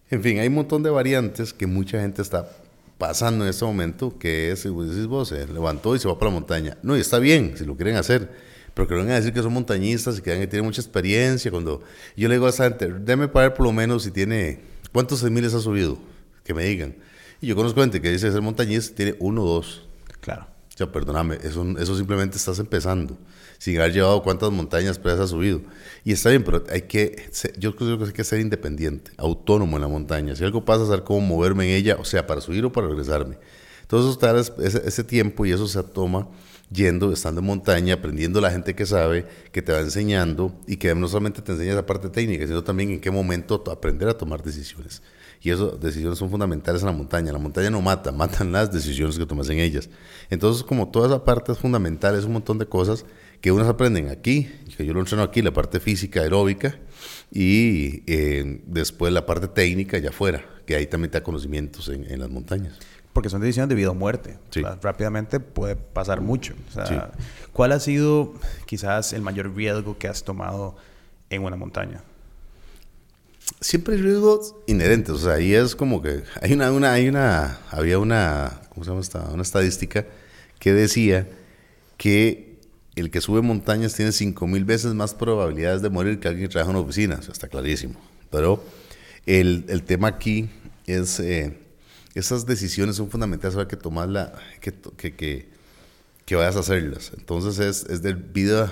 En fin, hay un montón de variantes que mucha gente está pasando en este momento, que es, decís vos, se levantó y se va para la montaña. No, y está bien, si lo quieren hacer pero que no vengan a decir que son montañistas y que tienen mucha experiencia. Cuando yo le digo a esa gente, déme para ver por lo menos si tiene, ¿cuántos miles ha subido? Que me digan. Y yo conozco gente que dice ser montañista tiene uno o dos. Claro. O sea, perdóname, eso, simplemente estás empezando, sin haber llevado cuántas montañas presas has subido. Y está bien, pero hay que, yo creo que hay que ser independiente, autónomo en la montaña. Si algo pasa, saber cómo moverme en ella, o sea, para subir o para regresarme. Entonces, ese, ese tiempo y eso se toma yendo, estando en montaña, aprendiendo la gente que sabe, que te va enseñando y que no solamente te enseña esa parte técnica, sino también en qué momento aprender a tomar decisiones. Y esas decisiones son fundamentales en la montaña. La montaña no mata, matan las decisiones que tomas en ellas. Entonces, como toda esa parte es fundamental, es un montón de cosas que unos aprenden aquí, que yo lo entreno aquí, la parte física, aeróbica, y eh, después la parte técnica allá afuera, que ahí también te da conocimientos en, en las montañas porque son decisiones de vida o muerte. rápidamente puede pasar mucho. ¿Cuál ha sido quizás el mayor riesgo que has tomado en una montaña? Siempre hay riesgos inherentes. O sea, ahí es como que hay una, una, hay una, había una, ¿cómo se llama esta? Una estadística que decía que el que sube montañas tiene 5.000 veces más probabilidades de morir que alguien que trabaja en una oficina. Eso está clarísimo. Pero el, el tema aquí es... Eh, esas decisiones son fundamentales para que tomas la, que, que, que, vayas a hacerlas. Entonces es, es de vida,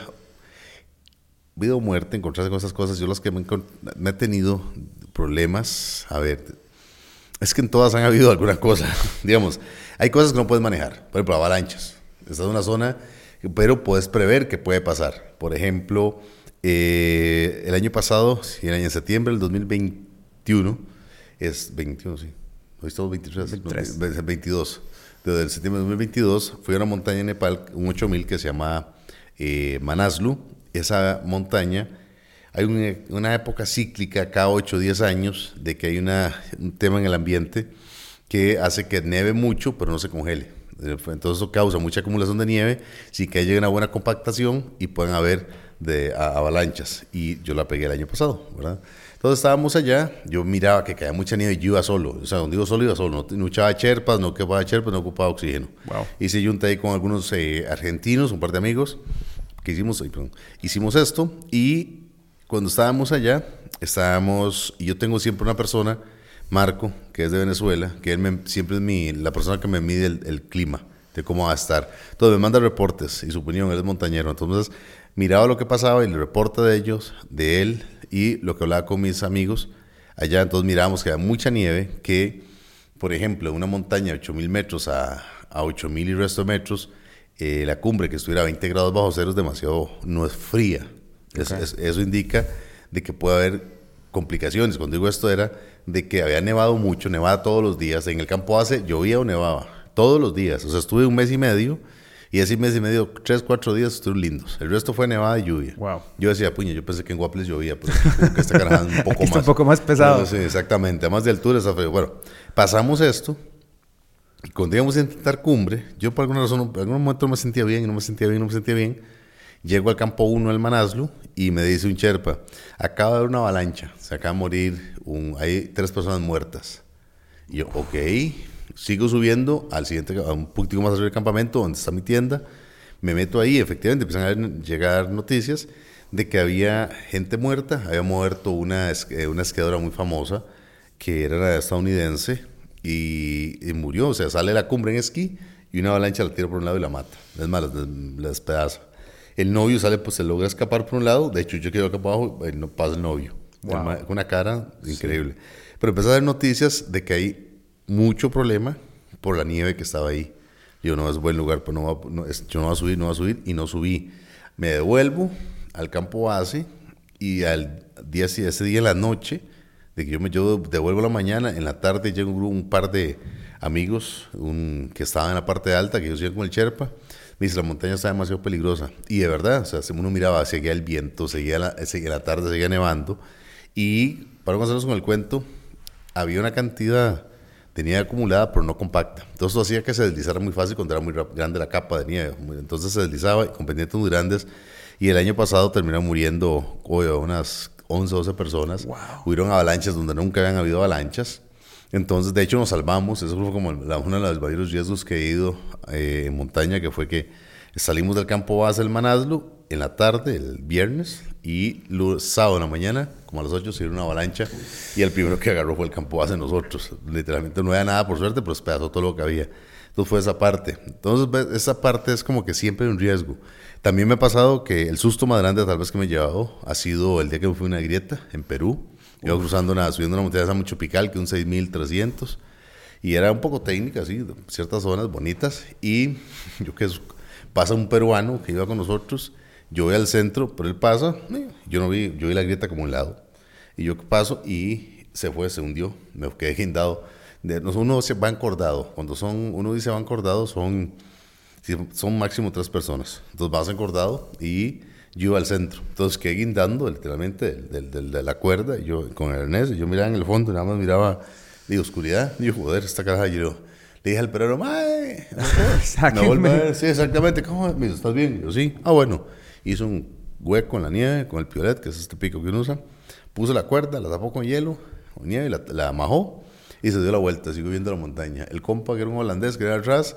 vida o muerte encontrarse con esas cosas. Yo las que me, he tenido problemas, a ver, es que en todas han habido alguna cosa, digamos, hay cosas que no puedes manejar, por ejemplo, avalanchas. Estás en una zona, pero puedes prever que puede pasar. Por ejemplo, eh, el año pasado, si año en septiembre del 2021, es 21, sí hoy estamos 23, 22. Desde el septiembre de 2022 fui a una montaña en Nepal, un 8000 que se llama eh, Manaslu. Esa montaña, hay una, época cíclica cada 8 o 10 años de que hay una, un tema en el ambiente que hace que nieve mucho pero no se congele. Entonces eso causa mucha acumulación de nieve, sí que haya una buena compactación y pueden haber de avalanchas. Y yo la pegué el año pasado, ¿verdad? Entonces estábamos allá, yo miraba que caía mucha nieve y yo iba solo. O sea, cuando digo solo, iba solo. No, echaba cherpas, no ocupaba cherpas, no ocupaba oxígeno. Wow. Hice junta ahí con algunos eh, argentinos, un par de amigos, que hicimos, hicimos esto. Y cuando estábamos allá, estábamos, yo tengo siempre una persona Marco, que es de Venezuela, que él siempre es mi, la persona que me mide el, el clima, de cómo va a estar. Entonces me manda reportes y su opinión, él es montañero. Entonces miraba lo que pasaba y el reporte de ellos, de él y lo que hablaba con mis amigos allá. Entonces mirábamos que había mucha nieve, que por ejemplo, una montaña de 8000 metros a, a 8000 y resto de metros, eh, la cumbre que estuviera a 20 grados bajo cero es demasiado, no es fría. Es- es- eso indica de que puede haber complicaciones. Cuando digo esto era de que había nevado mucho, nevaba todos los días. En el campo base llovía o nevaba todos los días. O sea, estuve un mes y medio y ese mes y medio, tres, cuatro días estuvieron lindos. El resto fue nevada y lluvia. Wow. Yo decía, puña, yo pensé que en Guaples llovía, pero como que esta caraja es un poco Aquí está más. un poco más pesado. Bueno, sí, exactamente. Además de altura está frío. Bueno, pasamos esto y cuando íbamos a intentar cumbre, yo por alguna razón, en algún momento no me sentía bien, no me sentía bien, no me sentía bien. Llego al campo 1 del Manaslu y me dice un Sherpa, acaba de haber una avalancha, se acaba de morir, un, hay tres personas muertas. Y yo, ok, sigo subiendo al siguiente, a un poquitico más arriba del campamento, donde está mi tienda, me meto ahí, efectivamente, empiezan a llegar noticias de que había gente muerta, había muerto una, eh, una esquiadora muy famosa, que era estadounidense, y, y murió, o sea, sale de la cumbre en esquí, y una avalancha la tira por un lado y la mata, es más, la, des- la despedaza. El novio sale, pues se logra escapar por un lado, de hecho yo quedo acá abajo, eh, no pasa el novio, Wow. Con una cara increíble. Pero empecé a ver noticias de que hay mucho problema por la nieve que estaba ahí. Yo no es buen lugar, pues no, va- no, es- yo no voy a subir, no voy a subir y no subí. Me devuelvo al campo base y al día ese día en la noche, de que yo me yo devuelvo la mañana, en la tarde llega un, par de amigos un, que estaban en la parte alta, que ellos iban con el Sherpa. Me dice, la montaña está demasiado peligrosa. Y de verdad, o sea, uno miraba, seguía el viento, seguía la, seguía la tarde, seguía nevando. Y para comenzarnos con el cuento, había una cantidad nieve acumulada, pero no compacta. Entonces eso hacía que se deslizara muy fácil cuando era muy grande la capa de nieve. Entonces se deslizaba con pendientes muy grandes. Y el año pasado terminaron muriendo oye, unas 11 o 12 personas. Hubieron avalanchas donde nunca habían habido avalanchas. Entonces, de hecho, nos salvamos. Eso fue como la, uno de los varios riesgos que he ido eh, en montaña, que fue que salimos del campo base del Manaslu en la tarde, el viernes, y el sábado en la mañana, como a las 8, se dio una avalancha, y el primero que agarró fue el campo base nosotros. Literalmente no había nada por suerte, pero despedazó todo lo que había. Entonces fue esa parte. Entonces, esa parte es como que siempre un riesgo. También me ha pasado que el susto más grande tal vez que me he llevado ha sido el día que me fui a una grieta en Perú. Iba cruzando una, subiendo una montaña mucho pical, que un 6300. Y era un poco técnica, sí, ciertas zonas bonitas. Y yo que pasa un peruano que iba con nosotros, yo voy al centro, pero él pasa, yo no vi, yo vi la grieta como un lado. Y yo paso y se fue, se hundió, me quedé guindado. De, no, uno se va encordado, cuando son, uno dice va encordado, son, son máximo tres personas. Entonces vas encordado y yo al centro. Entonces quedé guindando literalmente del- del- del- de la cuerda, y yo con el arnés, y yo miraba en el fondo, nada más miraba de oscuridad. Y yo, joder, esta caraja, y yo le dije al perro, mae, me vuelve a ver. Sí, exactamente. ¿Cómo? Me dice, ¿estás bien? Y yo, sí. Ah, bueno. Hizo un hueco en la nieve con el piolet, que es este pico que uno usa. Puso la cuerda, la tapó con hielo, con nieve, la, la amajó y se dio la vuelta. Sigo viendo la montaña. El compa, que era un holandés, que era atrás,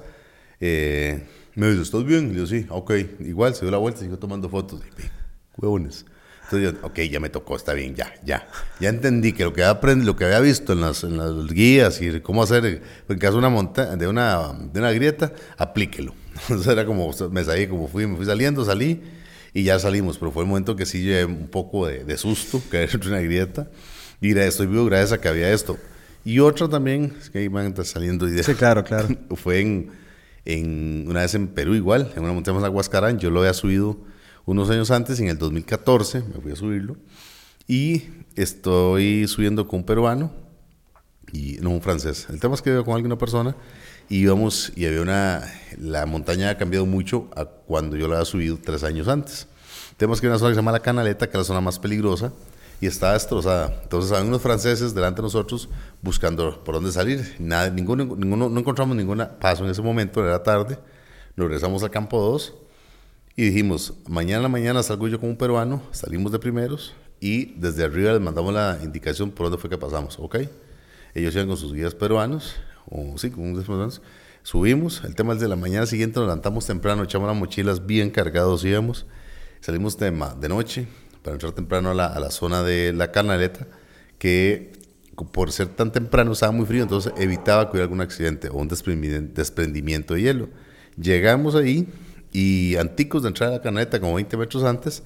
eh, me dice, ¿estás bien? Y yo, sí. Ah, Ok. Igual, se dio la vuelta siguió tomando fotos. "Ve, huevones. Entonces yo, ok, ya me tocó, está bien, ya, ya. Ya entendí que lo que aprendido, lo que había visto en las, en las guías y cómo hacer, en caso de una, monta de una, de una grieta, aplíquelo. Entonces era como, me salí, como fui, me fui saliendo, salí y ya salimos, pero fue el momento que sí llevé un poco de, de susto, que era una grieta. Y estoy vivo gracias a que había esto. Y otra también, es que ahí van a estar saliendo ideas. Sí, claro, claro. fue en, en una vez en Perú igual, en una montaña más Aguascarán. Yo lo había subido unos años antes, en el 2014, me fui a subirlo. Y estoy subiendo con un peruano y no un francés. El tema es que iba con alguna persona y íbamos y había una la montaña ha cambiado mucho a cuando yo la había subido tres años antes. El tema es que hay una zona que se llama la Canaleta, que es la zona más peligrosa y estaba destrozada. Entonces había unos franceses delante de nosotros buscando por dónde salir. Nada, ninguno, ninguno, no encontramos ningún paso en ese momento, era tarde. Nos regresamos al campo 2 y dijimos, mañana mañana salgo yo como un peruano, salimos de primeros y desde arriba les mandamos la indicación por dónde fue que pasamos, ¿ok? Ellos iban con sus guías peruanos, o sí, con unos. Subimos, el tema es de la mañana siguiente, nos levantamos temprano, echamos las mochilas bien cargados, íbamos, salimos de, de noche para entrar temprano a la, zona de la canaleta, que por ser tan temprano estaba muy frío, entonces evitaba que hubiera algún accidente o un desprendimiento, de hielo. Llegamos ahí y anticos de entrar a la caneta, como 20 metros antes,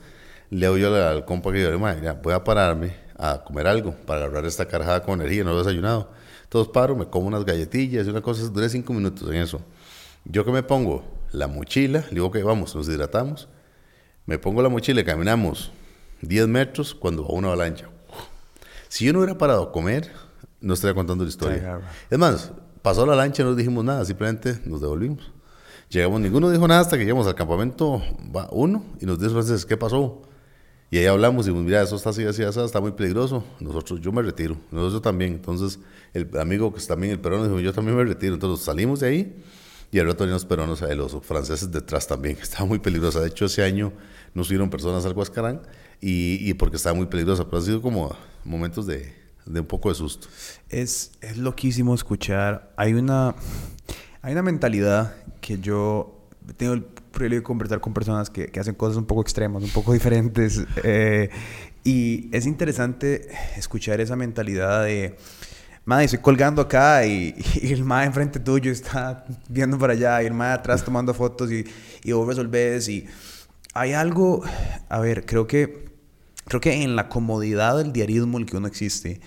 le oí al, al compa que yo, mira, voy a pararme a comer algo para agarrar esta carajada con energía, no he desayunado. Entonces paro, me como unas galletillas y una cosa, duré cinco minutos en eso. Yo que me pongo la mochila, digo que vamos, nos hidratamos, me pongo la mochila y caminamos 10 metros cuando va una avalancha. Si yo no hubiera parado a comer, no estaría contando la historia. Es más, pasó la lancha, no dijimos nada, simplemente nos devolvimos. Llegamos, ninguno dijo nada hasta que llegamos al campamento va, uno y nos dijo entonces, ¿qué pasó? Y ahí hablamos y mira, eso está así, así, así, está muy peligroso. Nosotros, yo me retiro, nosotros también. Entonces, el amigo que es también el peruano dijo, yo también me retiro. Entonces salimos de ahí y al rato venían los peruanos, los franceses detrás también. Estaba muy peligrosa. De hecho, ese año nos subieron personas al Huascarán y, y porque estaba muy peligrosa. Pero ha sido como momentos de, de un poco de susto. Es, es loquísimo escuchar. Hay una, hay una mentalidad que yo tengo el privilegio de conversar con personas que, que hacen cosas un poco extremas, un poco diferentes. Eh, y es interesante escuchar esa mentalidad de, madre, estoy colgando acá y, y el mae enfrente tuyo está viendo para allá y el mae atrás tomando fotos y, y vos resolves y hay algo, a ver, creo que, creo que en la comodidad del diarismo en el que uno existe,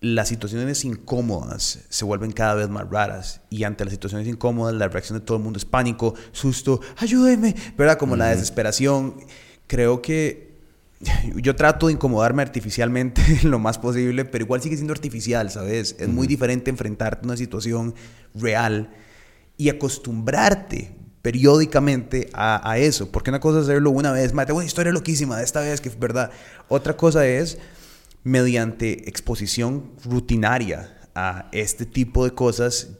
las situaciones incómodas se vuelven cada vez más raras y ante las situaciones incómodas la reacción de todo el mundo es pánico, susto, ayúdeme, ¿verdad? Como la desesperación. Creo que yo trato de incomodarme artificialmente lo más posible, pero igual sigue siendo artificial, ¿sabes? Es muy diferente enfrentarte a una situación real y acostumbrarte periódicamente a, a eso, porque una cosa es hacerlo una vez, más, tengo una historia loquísima de esta vez que es verdad, otra cosa es mediante exposición rutinaria a este tipo de cosas.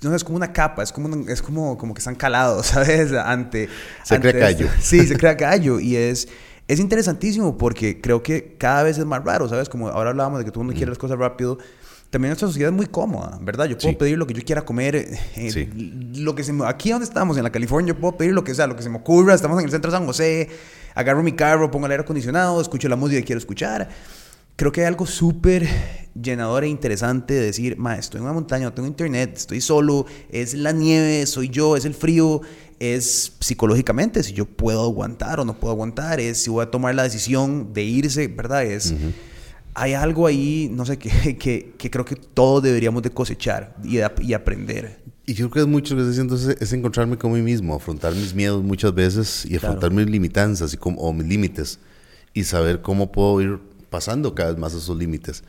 No, es como una capa, es como, es como, como que están calados, ¿sabes? Ante, se ante crea callo. Sí, se crea callo. Y es, es interesantísimo porque creo que cada vez es más raro, ¿sabes? Como ahora hablábamos de que todo el mundo quiere las cosas rápido. También nuestra sociedad es muy cómoda, ¿verdad? Yo puedo Sí. pedir lo que yo quiera comer. eh, Sí. Lo que se me- aquí donde estamos, en la California, yo puedo pedir lo que sea, lo que se me ocurra. Estamos en el centro de San José. Agarro mi carro, pongo el aire acondicionado, escucho la música que quiero escuchar. Creo que hay algo súper llenador e interesante de decir, ma, estoy en una montaña, no tengo internet, estoy solo, es la nieve, soy yo, es el frío, es psicológicamente, si yo puedo aguantar o no puedo aguantar, es si voy a tomar la decisión de irse, ¿verdad? Es, Hay algo ahí, no sé, que, que, que creo que todos deberíamos de cosechar y, ap- y aprender. Y yo creo que es mucho lo que estoy haciendo es, encontrarme con mí mismo, afrontar mis miedos muchas veces y afrontar mis limitanzas y cómo- o mis límites y saber cómo puedo ir pasando cada vez más esos límites.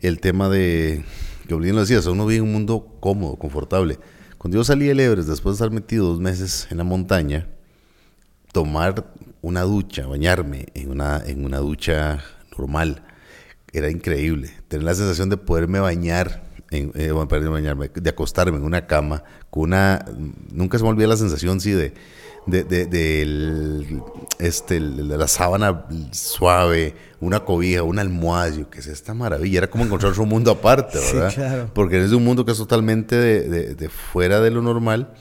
El tema de, que bien lo decías, uno vive en un mundo cómodo, confortable. Cuando yo salí del Everest, después de estar metido dos meses en la montaña, tomar una ducha, bañarme en una, en una ducha normal, era increíble. Tener la sensación de poderme bañar, en, eh, bueno, perdón, bañarme, de acostarme en una cama, con una, nunca se me olvida la sensación, sí, de, de, este, el- la sábana suave, una cobija, una almohada, yo qué sé, esta maravilla, era como encontrar un mundo aparte, Sí, ¿verdad? claro. Porque es un mundo que es totalmente de, fuera de lo normal,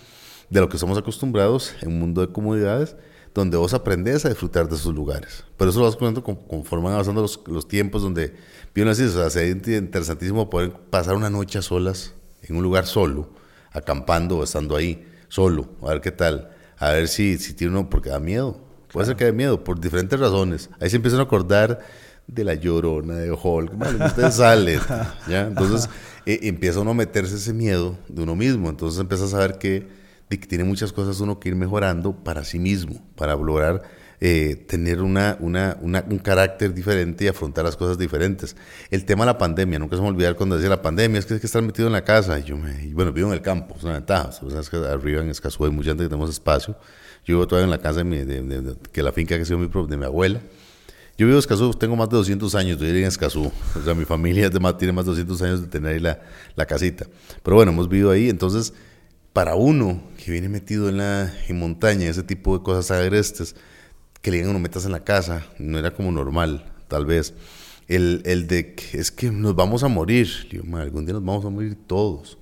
de lo que estamos acostumbrados, en un mundo de comodidades, donde vos aprendes a disfrutar de esos lugares. Pero eso lo vas conociendo con- conforme van avanzando los, los tiempos, donde, bien así, o sea, sería interesantísimo poder pasar una noche a solas, en un lugar solo, acampando o estando ahí, solo, a ver qué tal, a ver si, si tiene uno, porque da miedo. Puede ser que dé miedo, por diferentes razones. Ahí se empiezan a acordar de la llorona, de Hulk, vale, usted sale, ¿ya? Entonces eh, empieza uno a meterse ese miedo de uno mismo, entonces empieza a saber que, de que tiene muchas cosas uno que ir mejorando para sí mismo, para lograr eh, tener una, una, una- un carácter diferente y afrontar las cosas diferentes. El tema de la pandemia, nunca se me olvidar cuando decía la pandemia, es que hay que estar metido en la casa. Y yo me, y bueno, vivo en el campo, es una ventaja. O sea, es que arriba en Escazú hay mucha gente que tenemos espacio. Yo vivo todavía en la casa de, mi, de, de- de- que la finca que ha sido mi, de mi abuela. Yo vivo en Escazú, tengo más de 200 años de vivir en Escazú. O sea, mi familia es de más, tiene más de 200 años de tener ahí la, la casita. Pero bueno, hemos vivido ahí. Entonces, para uno que viene metido en la en montaña, ese tipo de cosas agrestes, que le digan a uno metas en la casa, no era como normal, tal vez. El, el de que es que nos vamos a morir. Digo, "Ma, algún día nos vamos a morir todos.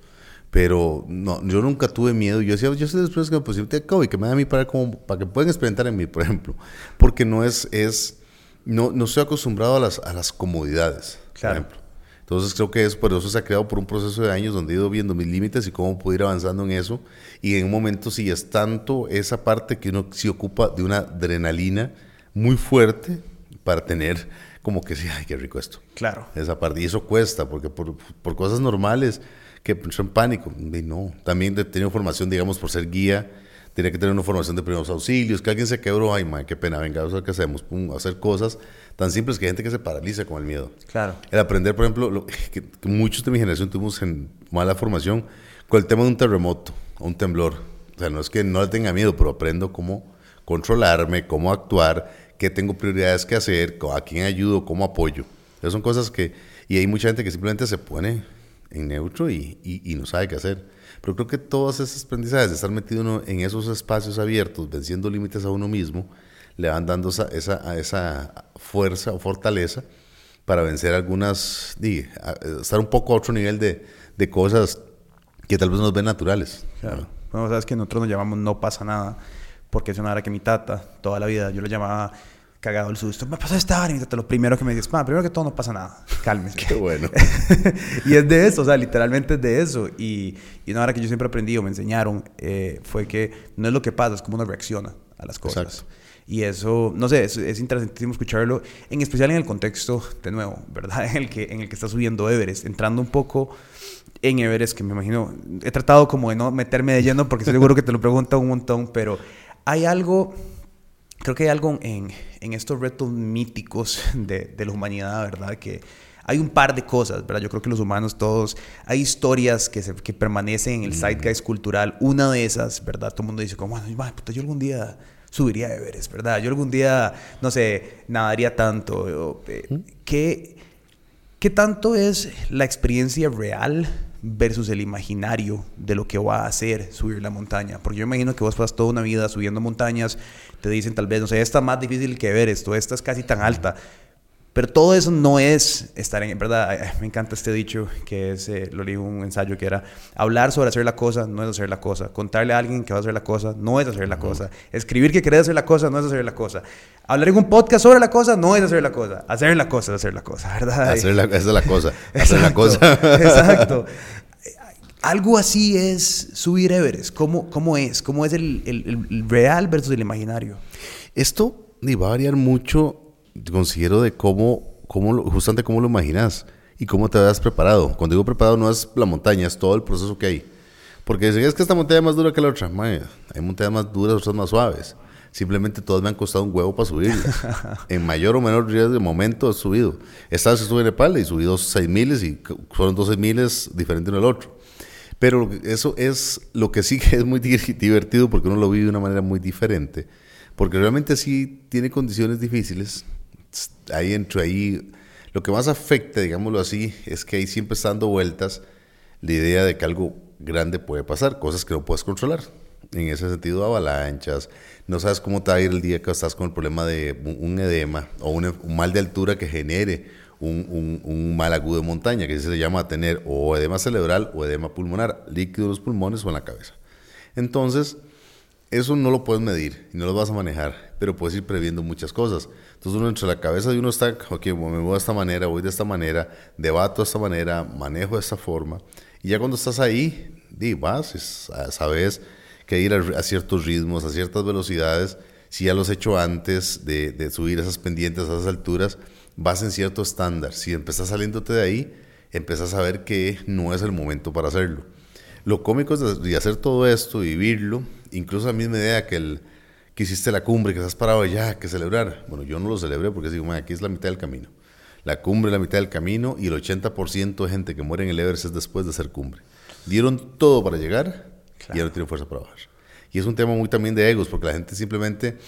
Pero no, yo nunca tuve miedo. Yo decía, yo sé después que pues, te acabo y que me da a mí para, como, para que puedan experimentar en mí, por ejemplo. Porque no es, es no, no estoy acostumbrado a las, a las comodidades, Claro. por ejemplo. Entonces creo que es por eso se ha creado por un proceso de años donde he ido viendo mis límites y cómo puedo ir avanzando en eso. Y en un momento sí es tanto esa parte que uno sí ocupa de una adrenalina muy fuerte para tener como que sí, ay, qué rico esto. Claro. Esa parte. Y eso cuesta, porque por, por cosas normales que son pánico. Y no. También he tenido formación, digamos, por ser guía tenía que tener una formación de primeros auxilios, que alguien se quebró, ay, man, qué pena, venga, que hacemos, Pum, hacer cosas tan simples que hay gente que se paraliza con el miedo. Claro. El aprender, por ejemplo, lo, que, muchos de mi generación tuvimos en mala formación con el tema de un terremoto, un temblor. O sea, no es que no le tenga miedo, pero aprendo cómo controlarme, cómo actuar, qué tengo prioridades que hacer, a quién ayudo, cómo apoyo. Esas son cosas que, y hay mucha gente que simplemente se pone en neutro y, y, y no sabe qué hacer. Pero creo que todas esas aprendizajes de estar metido uno en esos espacios abiertos, venciendo límites a uno mismo, le van dando esa, esa, esa fuerza o fortaleza para vencer algunas, di, estar un poco a otro nivel de, de, cosas que tal vez nos ven naturales. Claro. Bueno, sabes que nosotros nos llamamos no pasa nada, porque es una hora que mi tata, toda la vida, yo lo llamaba cagado el susto. Me pasó esta hora y lo primero que me dices, primero que todo no pasa nada, cálmese. Qué bueno. y es de eso, o sea, literalmente es de eso. Y, y una hora que yo siempre aprendí o me enseñaron eh, fue que no es lo que pasa, es como uno reacciona a las cosas. Exacto. Y eso, no sé, es, es, interesantísimo escucharlo, en especial en el contexto, de nuevo, ¿verdad? En el que, en el que está subiendo Everest, entrando un poco en Everest, que me imagino, he tratado como de no meterme de lleno porque seguro que te lo preguntan un montón, pero hay algo creo que hay algo en, en estos retos míticos de, de, la humanidad, ¿verdad? Que hay un par de cosas, ¿verdad? Yo creo que los humanos todos, hay historias que, se, que permanecen en el mm. zeitgeist cultural. Una de esas, ¿verdad? Todo el mundo dice, como, bueno, puta, yo algún día subiría a Everest, ¿verdad? Yo algún día, no sé, nadaría tanto. Eh, ¿Mm? ¿Qué, ¿Qué tanto es la experiencia real versus el imaginario de lo que va a hacer subir la montaña. Porque yo imagino que vos pasas toda una vida subiendo montañas, te dicen tal vez, no sé, esta es más difícil que ver esto, esta es casi tan alta. Pero todo eso no es estar en, verdad, me encanta este dicho que es, eh, lo leí un ensayo que era, hablar sobre hacer la cosa no es hacer la cosa, contarle a alguien que va a hacer la cosa no es hacer la cosa, escribir que querés hacer la cosa no es hacer la cosa, hablar en un podcast sobre la cosa no es hacer la cosa, hacer la cosa es hacer la cosa, ¿verdad? Hacer la, esa es la cosa, hacer la cosa. exacto. Algo así es subir Everest. ¿Cómo, cómo es? ¿Cómo es el, el, el real versus el imaginario? Esto va a variar mucho considero de cómo, cómo justamente cómo lo imaginas y cómo te habías preparado. Cuando digo preparado no es la montaña, es todo el proceso que hay. Porque si es que esta montaña es más dura que la otra, hay montañas más duras, otras más suaves. Simplemente todas me han costado un huevo para subir. en mayor o menor riesgo de momento he subido. Esta vez estuve en Nepal y subí dos seis miles y fueron dos seis miles diferentes uno del otro. Pero eso es lo que sí que es muy divertido porque uno lo vive de una manera muy diferente. Porque realmente sí tiene condiciones difíciles, ahí entre ahí, lo que más afecta, digámoslo así, es que ahí siempre está dando vueltas la idea de que algo grande puede pasar, cosas que no puedes controlar. En ese sentido, avalanchas, no sabes cómo te va a ir el día que estás con el problema de un edema o un, mal de altura que genere un, mal agudo de montaña, que se llama tener o edema cerebral o edema pulmonar, líquido en los pulmones o en la cabeza. Entonces, eso no lo puedes medir y no lo vas a manejar, pero puedes ir previendo muchas cosas. Entonces uno entre la cabeza de uno está, ok, me voy de esta manera, voy de esta manera, debato de esta manera, manejo de esta forma. Y ya cuando estás ahí, di, vas, sabes que ir a, ciertos ritmos, a ciertas velocidades, si ya los has hecho antes de, subir esas pendientes a esas alturas, vas en cierto estándar. Si empezás saliéndote de ahí, empezás a ver que no es el momento para hacerlo. Lo cómico es de hacer todo esto, vivirlo, incluso la misma idea que el que hiciste la cumbre, que estás parado allá, que celebrar. Bueno, yo no lo celebré porque digo, aquí es la mitad del camino. La cumbre es la mitad del camino y el 80% de gente que muere en el Everest es después de hacer cumbre. Dieron todo para llegar y ya no tienen fuerza para bajar. Y es un tema muy también de egos, porque la gente simplemente,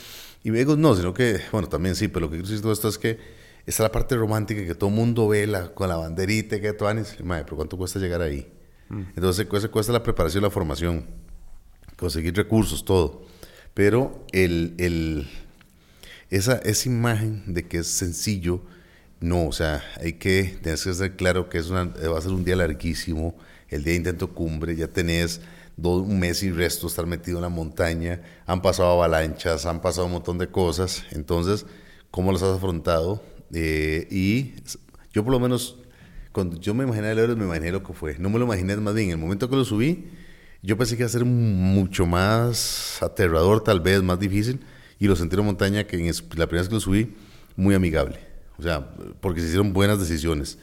y egos no, sino que, bueno, también sí, pero lo que quiero decir todo esto es que está la parte romántica que todo mundo ve con la banderita, que todo, madre, pero ¿cuánto cuesta llegar ahí? Mm. Entonces cuesta, cuesta la preparación, la formación, conseguir recursos, todo. Pero el, el, esa, esa imagen de que es sencillo, no, o sea, hay que, tienes que ser claro que es una, va a ser un día larguísimo, el día de intento cumbre, ya tenés dos, un mes y resto estar metido en la montaña, han pasado avalanchas, han pasado un montón de cosas, entonces, ¿cómo las has afrontado? Eh, y yo por lo menos cuando yo me imaginé el Everest, me imaginé lo que fue. No me lo imaginé más bien. En el momento que lo subí, yo pensé que iba a ser mucho más aterrador, tal vez, más difícil. Y lo sentí en montaña que en la primera vez que lo subí, muy amigable. O sea, porque se hicieron buenas decisiones.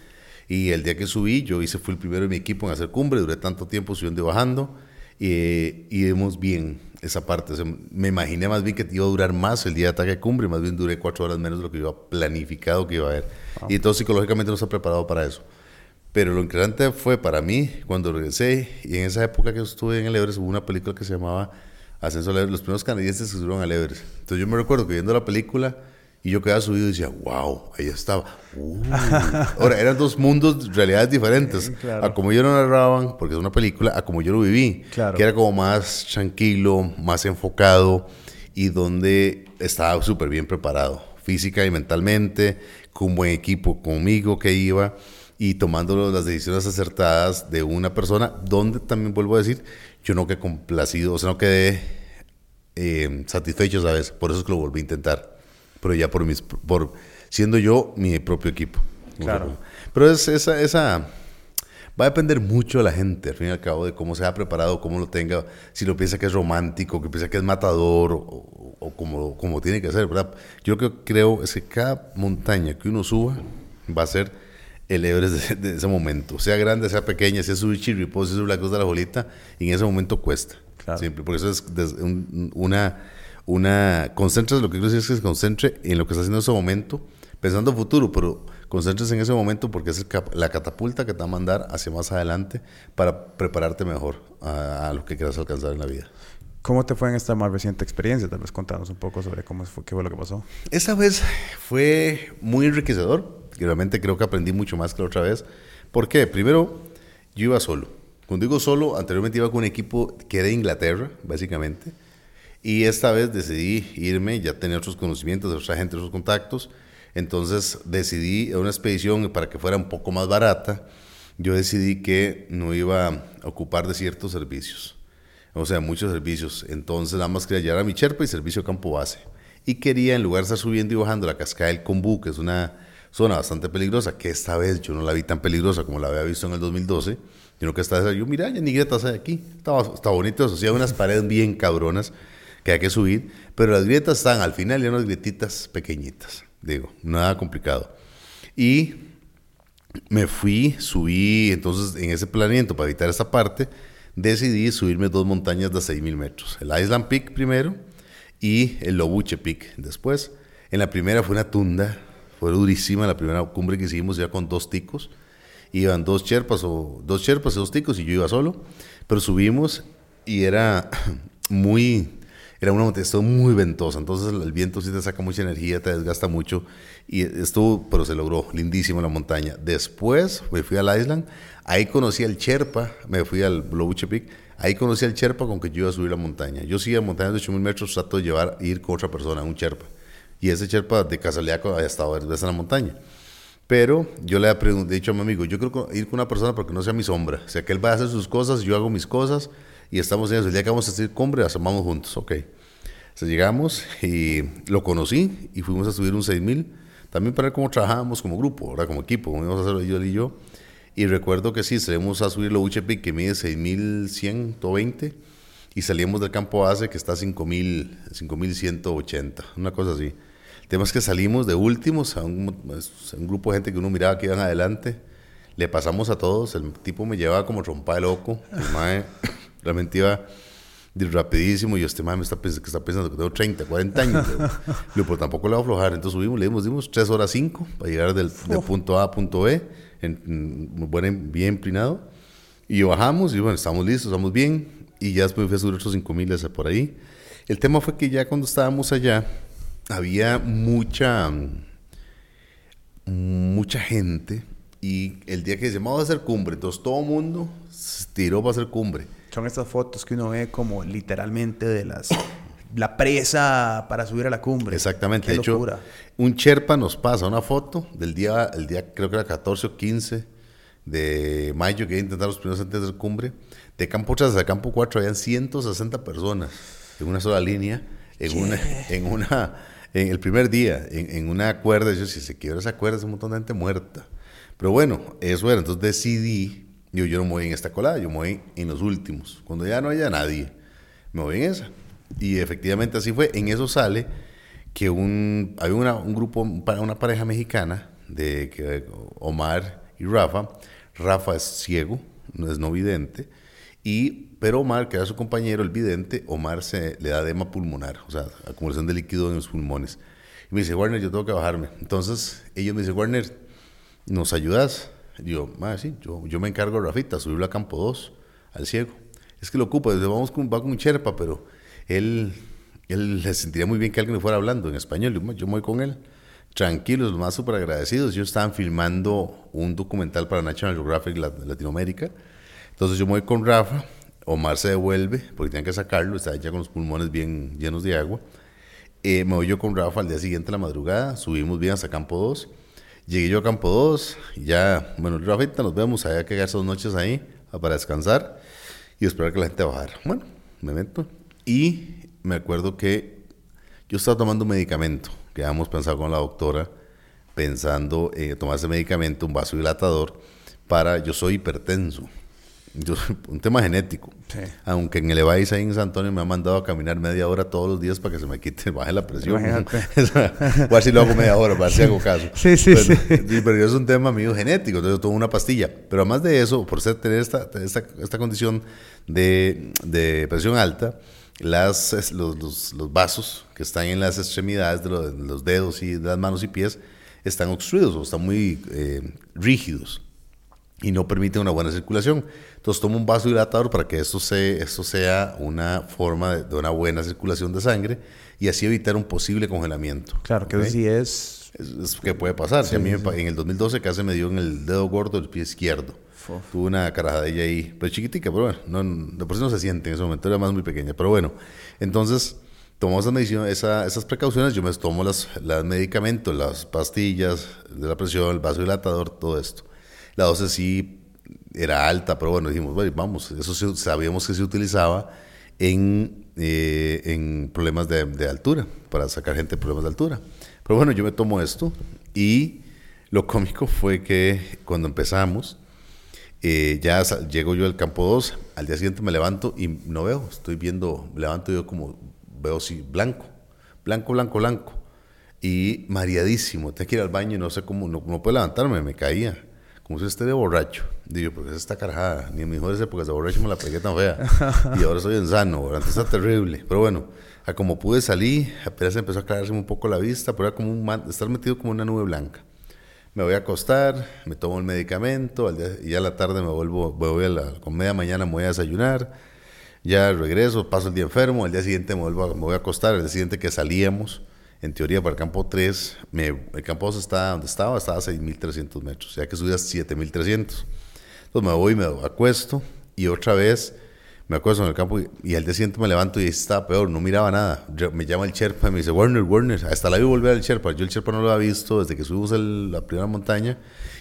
Y el día que subí, yo hice, fui el primero de mi equipo en hacer cumbre, duré tanto tiempo subiendo y bajando, y vimos bien esa parte. me imaginé más bien que iba a durar más el día de ataque de cumbre, más bien duré cuatro horas menos de lo que yo planificado que iba a haber. Y entonces psicológicamente no estaba preparado para eso. Pero lo interesante fue para mí cuando regresé, y en esa época que estuve en el Everest, hubo una película que se llamaba Ascenso al Everest, los primeros canadienses que subieron al Everest. Entonces yo me recuerdo que viendo la película, y yo quedaba subido y decía, wow, ahí estaba. Uh. Ahora, eran dos mundos, realidades diferentes. A como yo lo narraban, porque es una película, a como yo lo viví. Que era como más tranquilo, más enfocado y donde estaba súper bien preparado, física y mentalmente, con un buen equipo conmigo que iba y tomando las decisiones acertadas de una persona, donde también vuelvo a decir, yo no quedé complacido, o sea, no quedé eh, satisfecho, ¿sabes? Por eso es que lo volví a intentar, pero ya por, mis, por siendo yo mi propio equipo. Claro. Pero es, esa, esa va a depender mucho de la gente, al fin y al cabo, de cómo se ha preparado, cómo lo tenga, si lo piensa que es romántico, que piensa que es matador o, o como, como tiene que ser, ¿verdad? Yo lo que creo es que cada montaña que uno suba va a ser el Everest de, ese momento. Sea grande, sea pequeña, sea subir Chirripó, sea subir la Cruz de la Bolita, y en ese momento cuesta. Claro. Siempre. Por eso es una, una... Concentres, lo que quiero decir es que se concentre en lo que está haciendo en ese momento, pensando en futuro, pero concentres en ese momento porque es la catapulta que te va a mandar hacia más adelante para prepararte mejor a, lo que quieras alcanzar en la vida. ¿Cómo te fue en esta más reciente experiencia? Tal vez contanos un poco sobre cómo fue, qué fue lo que pasó. Esa vez fue muy enriquecedor realmente creo que aprendí mucho más que la otra vez. ¿Por qué? Primero, yo iba solo. Cuando digo solo, anteriormente iba con un equipo que era de Inglaterra, básicamente. Y esta vez decidí irme, ya tenía otros conocimientos de otra gente, otros contactos. Entonces decidí una expedición para que fuera un poco más barata. Yo decidí que no iba a ocupar de ciertos servicios. O sea, muchos servicios. Entonces nada más quería llevar a mi Cherpa y servicio campo base. Y quería, en lugar de estar subiendo y bajando la cascada del Combú, que es una zona bastante peligrosa, que esta vez yo no la vi tan peligrosa como la había visto en el 2012, sino que esta vez yo, mira, ya ni grietas hay aquí, está, está bonito eso, sí, hay unas paredes bien cabronas que hay que subir, pero las grietas están al final y unas grietitas pequeñitas, digo, nada complicado. Y me fui, subí, entonces en ese planeamiento para evitar esta parte, decidí subirme dos montañas de 6.000 metros, el Island Peak primero y el Lobuche Peak después. En la primera fue una tunda fue durísima la primera cumbre que hicimos ya con dos ticos. Iban dos cherpas o dos cherpas y dos ticos y yo iba solo. Pero subimos y era muy era una montaña muy ventosa, entonces el viento sí te saca mucha energía, te desgasta mucho y estuvo, pero se logró, lindísimo la montaña. Después me fui al Island, ahí conocí al Cherpa, me fui al Blobuche Peak, ahí conocí al Cherpa con que yo iba a subir la montaña. Yo sí a montañas de 8000 metros trato de llevar, ir con otra persona, un Cherpa. Y ese Sherpa de casualidad había estado varias veces en la montaña. Pero yo le he dicho a mi amigo, yo quiero ir con una persona porque no sea mi sombra. O sea, que él va a hacer sus cosas, yo hago mis cosas y estamos en eso. El día que vamos a hacer cumbre, asomamos juntos. Ok. Entonces llegamos y lo conocí y fuimos a subir un 6000. También para ver cómo trabajábamos como grupo, ahora como equipo, como íbamos a hacerlo yo y yo. Y recuerdo que sí, salimos a subir lo UCP que mide 6120 y salíamos del campo base que está a 5180, una cosa así. El tema es que salimos de últimos a un, grupo de gente que uno miraba que iban adelante. Le pasamos a todos. El tipo me llevaba como trompa de loco. El mae realmente iba rapidísimo. Y este mae me está, que está pensando que tengo 30, 40 años. pero, pues tampoco le voy a aflojar. Entonces subimos, le dimos, dimos 3 horas 5 para llegar del, punto A a punto B, en, buen, bien emplinado. Y bajamos y bueno, estamos listos, estamos bien. Y ya después fui a subir otros 5000 por ahí. El tema fue que ya cuando estábamos allá, había mucha, mucha gente y el día que decíamos vamos a hacer cumbre, entonces todo el mundo se tiró para hacer cumbre. Son estas fotos que uno ve como literalmente de las la presa para subir a la cumbre. Exactamente. de hecho, un Sherpa nos pasa una foto del día, el día creo que era 14 o 15 de mayo que iba a intentar los primeros antes de cumbre. De Campo 3 a Campo 4 habían 160 personas en una sola línea, en una, en una en el primer día, en, una cuerda, yo, si se quiebra esa cuerda, es un montón de gente muerta. Pero bueno, eso era. Entonces decidí, yo, yo no me voy en esta colada, yo me voy en los últimos. Cuando ya no haya nadie, me voy en esa. Y efectivamente así fue. En eso sale que un, había una, un grupo, una pareja mexicana, de Omar y Rafa. Rafa es ciego, no es no vidente. Y, pero Omar, que era su compañero, el vidente, Omar se le da edema pulmonar, o sea, acumulación de líquido en los pulmones. Y me dice, Warner, yo tengo que bajarme. Entonces, ellos me dicen, Warner, ¿nos ayudas? Y yo, sí, yo, yo me encargo de Rafita, subirlo a campo 2, al ciego. Es que lo ocupa, dice, vamos con, va con un Sherpa, pero él, él le sentiría muy bien que alguien le fuera hablando en español. Yo, yo me voy con él. Tranquilos, los más súper agradecidos. Ellos estaban filmando un documental para National Geographic Latinoamérica. Entonces yo me voy con Rafa, Omar se devuelve, porque tenían que sacarlo, estaba ya con los pulmones bien llenos de agua. Eh, me voy yo con Rafa al día siguiente a la madrugada, subimos bien hasta Campo 2 Llegué yo a Campo 2, ya, bueno, Rafita, nos vemos, había que quedar dos noches ahí para descansar y esperar que la gente bajara. Bueno, me meto y me acuerdo que yo estaba tomando un medicamento que habíamos pensado con la doctora, pensando en tomar ese medicamento, un vaso dilatador, para, yo soy hipertenso un tema genético. Aunque en el EVAIS ahí en San Antonio me ha mandado a caminar media hora todos los días para que se me quite, baje la presión. o así lo hago media hora, para si hago caso. Sí, sí, sí. Pero es un tema mío genético, entonces yo tomo una pastilla. Pero además de eso, por ser, tener esta, esta, condición de, de, presión alta, las, los, los, vasos que están en las extremidades de los, dedos y de las manos y pies están obstruidos o están muy eh, rígidos y no permiten una buena circulación. Entonces tomo un vaso hidratador para que esto, se, esto sea una forma de, una buena circulación de sangre y así evitar un posible congelamiento. Claro, que sí es... Es, que puede pasar. a mí en el 2012 casi me dio en el dedo gordo del pie izquierdo. Tuve una carajadilla ahí, pero chiquitica, pero bueno, no, de por sí no se siente en ese momento, era más muy pequeña. Pero bueno, entonces tomamos esa esas precauciones, yo me tomo los las medicamentos, las pastillas de la presión, el vaso dilatador, todo esto. La dosis sí era alta, pero bueno, dijimos, vamos, eso sabíamos que se utilizaba en, eh, en problemas de, altura, para sacar gente de problemas de altura. Pero bueno, yo me tomo esto y lo cómico fue que cuando empezamos, eh, ya llego yo al campo 2, al día siguiente me levanto y no veo, estoy viendo, me levanto yo como, veo así, blanco, blanco, blanco, blanco. Y mareadísimo, tengo que ir al baño y no sé cómo, no puedo levantarme, me caía como si esté de borracho. Digo, porque es esta carajada. Ni en mis mejores épocas de borracho me la pegué tan fea. y ahora soy en sano, antes está terrible. Pero bueno, a como pude salir, apenas empezó a aclararse un poco la vista, pero era como estar metido como una nube blanca. Me voy a acostar, me tomo el medicamento, al día, y ya a la tarde me vuelvo, voy a la, con media mañana me voy a desayunar, ya regreso, paso el día enfermo, al día siguiente me, vuelvo me voy a acostar, al día siguiente que salíamos, en teoría para el campo 3, el campo 2 está donde estaba, estaba a 6.300 metros, ya que subía a 7.300. Entonces me voy, me acuesto y otra vez me acuesto en el campo y, al día siguiente me levanto y estaba peor, no miraba nada. me llama el Sherpa y me dice, Warner, Warner, hasta la vi volver al Sherpa. Yo el Sherpa no lo había visto desde que subimos la primera montaña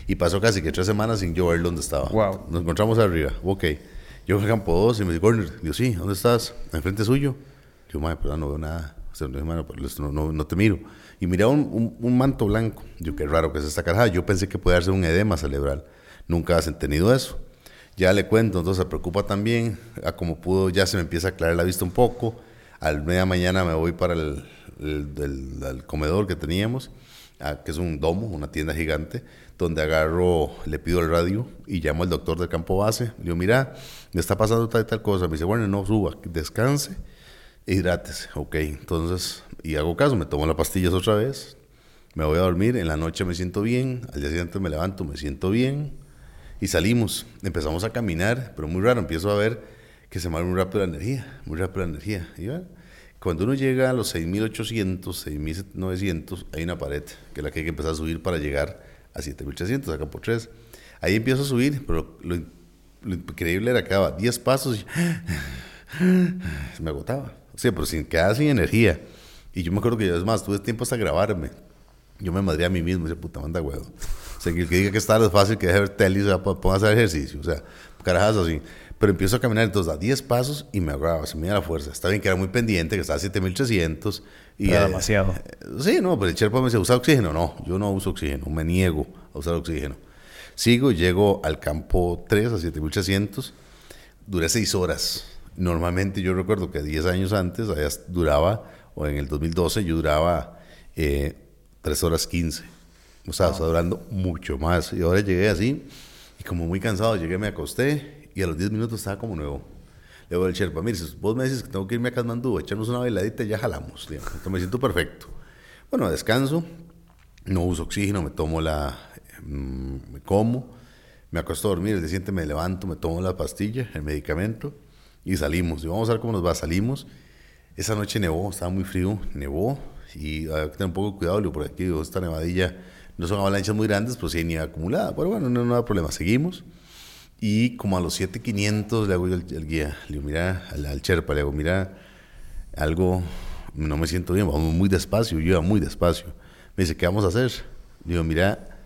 y pasó casi que tres semanas sin yo ver dónde estaba. Wow. Nos encontramos arriba, ok. Yo fui al campo 2 y me dice, Warner, yo sí, ¿dónde estás? ¿Enfrente suyo? Yo, madre, pero no veo nada. O no, no, te miro. Y miraba un, un, manto blanco. Yo, qué raro que es esta carajada. Yo pensé que puede ser un edema cerebral. Nunca has entendido eso. Ya le cuento, entonces se preocupa también. A como pudo, ya se me empieza a aclarar la vista un poco. Al media mañana me voy para el, el, comedor que teníamos, que es un domo, una tienda gigante, donde agarro, le pido el radio y llamo al doctor del campo base. Le digo, mira, me está pasando tal y tal cosa. Me dice, bueno, no suba, descanse hidrátese, ok. Entonces, y hago caso, me tomo las pastillas otra vez, me voy a dormir, en la noche me siento bien, al día siguiente me levanto, me siento bien, y salimos, empezamos a caminar, pero muy raro, empiezo a ver que se mueve muy rápido la energía, muy rápido la energía. Y cuando uno llega a los 6.800, 6.900, hay una pared, que es la que hay que empezar a subir para llegar a 7.300, acá por 3. Ahí empiezo a subir, pero lo, increíble era que daba 10 pasos y me agotaba. Sí, pero sin quedar sin energía. Y yo me acuerdo que, es más, tuve tiempo hasta grabarme. Yo me madré a mí mismo, ese puta manda huevo. O sea, que el que diga que está es fácil que deje ver tele y se ponga a hacer ejercicio. O sea, carajas así. Pero empiezo a caminar entonces a 10 pasos y me agarraba, se me da la fuerza. Está bien que era muy pendiente, que estaba a 7300. Y, era demasiado. Eh, sí, no, pero el Sherpa me dice, ¿usa oxígeno? No, yo no uso oxígeno, me niego a usar oxígeno. Sigo, llego al campo 3 a 7800. Duré 6 horas. Normalmente yo recuerdo que 10 años antes allá duraba, o en el 2012 yo duraba eh, 3 horas 15. O sea, está durando mucho más. Y ahora llegué así, y como muy cansado, llegué, me acosté, y a los 10 minutos estaba como nuevo. Le digo al Sherpa, mire, si vos me dices que tengo que irme a Kathmandú, echarnos una bailadita y ya jalamos. Entonces me siento perfecto. Bueno, descanso, no uso oxígeno, me tomo la, mm, me como, me acuesto a dormir, el día siguiente me levanto, me tomo la pastilla, el medicamento y salimos. Y vamos a ver cómo nos va. Salimos. Esa noche nevó, estaba muy frío, nevó y hay que tener un poco de cuidado, porque aquí esta nevadilla no son avalanchas muy grandes, pero sí hay nieve acumulada. Pero bueno, no, no hay problema, seguimos. Y como a los 7500 le hago yo el, guía, le digo, mira, al, al, Sherpa, le digo, mira, algo, no me siento bien, vamos muy despacio, yo iba muy despacio. Me dice, ¿qué vamos a hacer? Le digo, mira,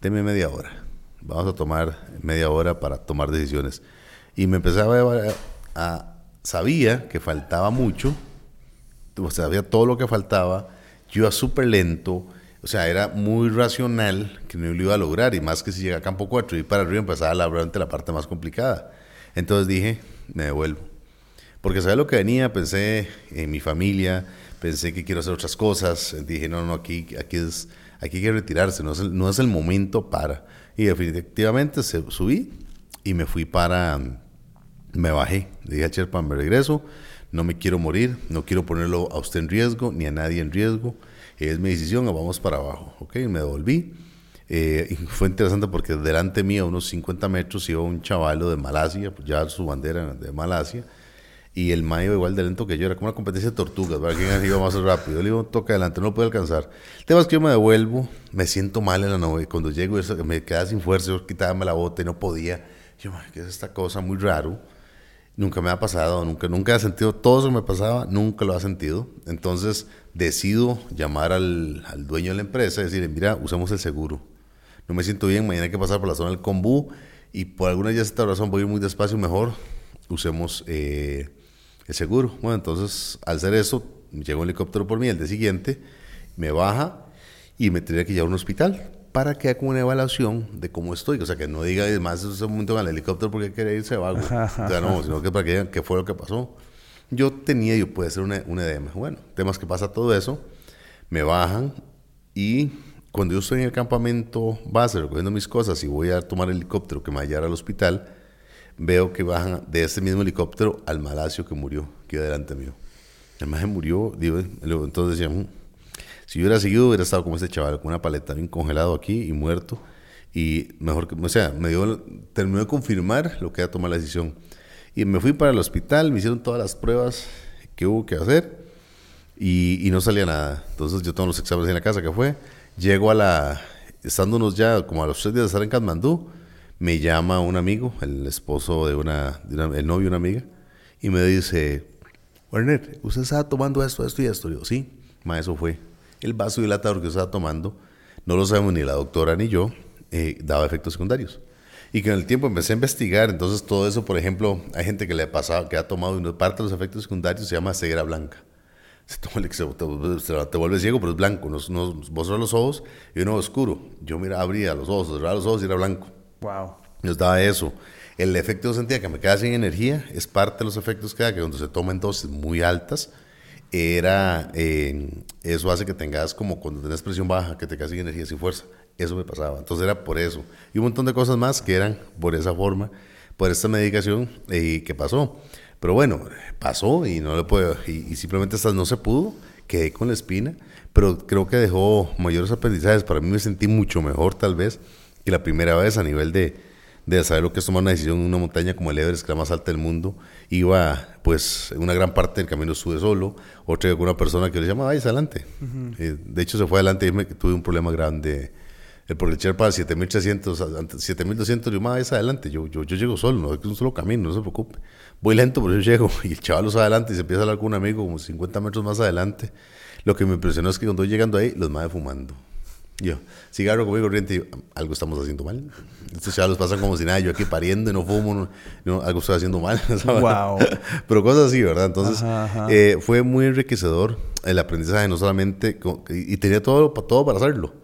deme media hora, vamos a tomar media hora para tomar decisiones. Y me empezaba a, a sabía que faltaba mucho, o sea, sabía todo lo que faltaba, yo iba súper lento, o sea, era muy racional que no lo iba a lograr, y más que si llega a campo 4 y para arriba empezaba la, la parte más complicada. Entonces dije, me devuelvo. Porque sabía lo que venía, pensé en mi familia, pensé que quiero hacer otras cosas, dije, no, no, aquí, aquí, es, aquí hay que retirarse, no es, el, no es el momento para. Y definitivamente subí y me fui para, me bajé, le dije a Sherpa, me regreso, no me quiero morir, no quiero ponerlo a usted en riesgo, ni a nadie en riesgo, es mi decisión, vamos para abajo, ok, me devolví. Eh, y fue interesante porque delante mío, a unos 50 metros, iba un chavalo de Malasia, pues ya su bandera de Malasia, y el mayo igual de lento que yo, era como una competencia de tortugas, para quién iba más rápido. Yo le digo, toca adelante, no lo puedo alcanzar. El tema es que yo me devuelvo, me siento mal en la nube, cuando llego me quedaba sin fuerza, yo quitaba la bota y no podía. Yo, ¿qué es esta cosa? Muy raro. Nunca me ha pasado, nunca, nunca he sentido, todo eso que me pasaba, nunca lo ha sentido. Entonces decido llamar al, al dueño de la empresa y decirle, mira, usamos el seguro. No me siento bien, mañana hay que pasar por la zona del Combú y por alguna ya esta razón voy a ir muy despacio, mejor usemos eh, el seguro. Bueno, entonces al hacer eso, llega un helicóptero por mí, el día siguiente, me baja y me tendría que llevar a un hospital para que haga una evaluación de cómo estoy. O sea, que no diga además en ese momento en el helicóptero porque quiere irse vago. o sea, no, sino que para que digan qué fue lo que pasó. Yo tenía, yo puede ser un, un edema. Bueno, temas que pasa todo eso, me bajan y cuando yo estoy en el campamento base recogiendo mis cosas y voy a tomar el helicóptero que me va a llevar al hospital, veo que bajan de ese mismo helicóptero al malacio que murió, que delante mío. El maje murió, digo, entonces decía, mm, si hubiera seguido, hubiera estado como ese chaval, con una paleta bien congelado aquí y muerto. Y mejor que, o sea, me dio, terminó de confirmar lo que iba a tomar la decisión. Y me fui para el hospital, me hicieron todas las pruebas que hubo que hacer y, no salía nada. Entonces yo tomo los exámenes en la casa, que fue. Llego a la, estándonos ya como a los tres días de estar en Katmandú, me llama un amigo, el esposo de una, el novio de una amiga, y me dice, Werner, ¿usted estaba tomando esto, esto y esto? Y yo, sí, ma, eso fue el vaso dilatador que estaba tomando, no lo sabemos ni la doctora ni yo, eh, daba efectos secundarios. Y que en el tiempo empecé a investigar, entonces todo eso, por ejemplo, hay gente que le ha pasado, que ha tomado y parte de los efectos secundarios se llama ceguera blanca. Se, toma el, se, te, te vuelve ciego, pero es blanco. Nos, nos, vos los ojos y uno oscuro. Yo mira, abría los ojos, cerraba los ojos y era blanco. Wow. Nos daba eso. El efecto sentía que me quedaba sin energía es parte de los efectos que da, que cuando se toman dosis muy altas, era, eh, eso hace que tengas como cuando tenés presión baja, que te sin energía, sin fuerza. Eso me pasaba. Entonces era por eso. Y un montón de cosas más que eran por esa forma, por esta medicación y que pasó. Pero bueno, pasó y no le puedo, y, simplemente hasta no se pudo, quedé con la espina, pero creo que dejó mayores aprendizajes. Para mí me sentí mucho mejor tal vez que la primera vez a nivel de, de saber lo que es tomar una decisión en una montaña como el Everest, que es la más alta del mundo. Iba, pues, una gran parte del camino estuve solo, otra con una persona que le llama, vaya adelante. Eh, de hecho, se fue adelante y me tuve un problema grande. El por el Sherpa 7300, 7200, yo, vaya adelante. Yo, yo, yo llego solo, no es un solo camino, no se preocupe. Voy lento, pero yo llego. Y el chaval los adelante y se empieza a hablar con un amigo como 50 metros más adelante. Lo que me impresionó es que cuando voy llegando ahí, los madres fumando. Yo, cigarro conmigo corriente, algo estamos haciendo mal. Estos chavos pasan como si nada, yo aquí pariendo y no fumo, no, algo estoy haciendo mal. Wow. Pero cosas así, ¿verdad? Entonces, Eh, fue muy enriquecedor el aprendizaje, no solamente, y, tenía todo, todo para hacerlo.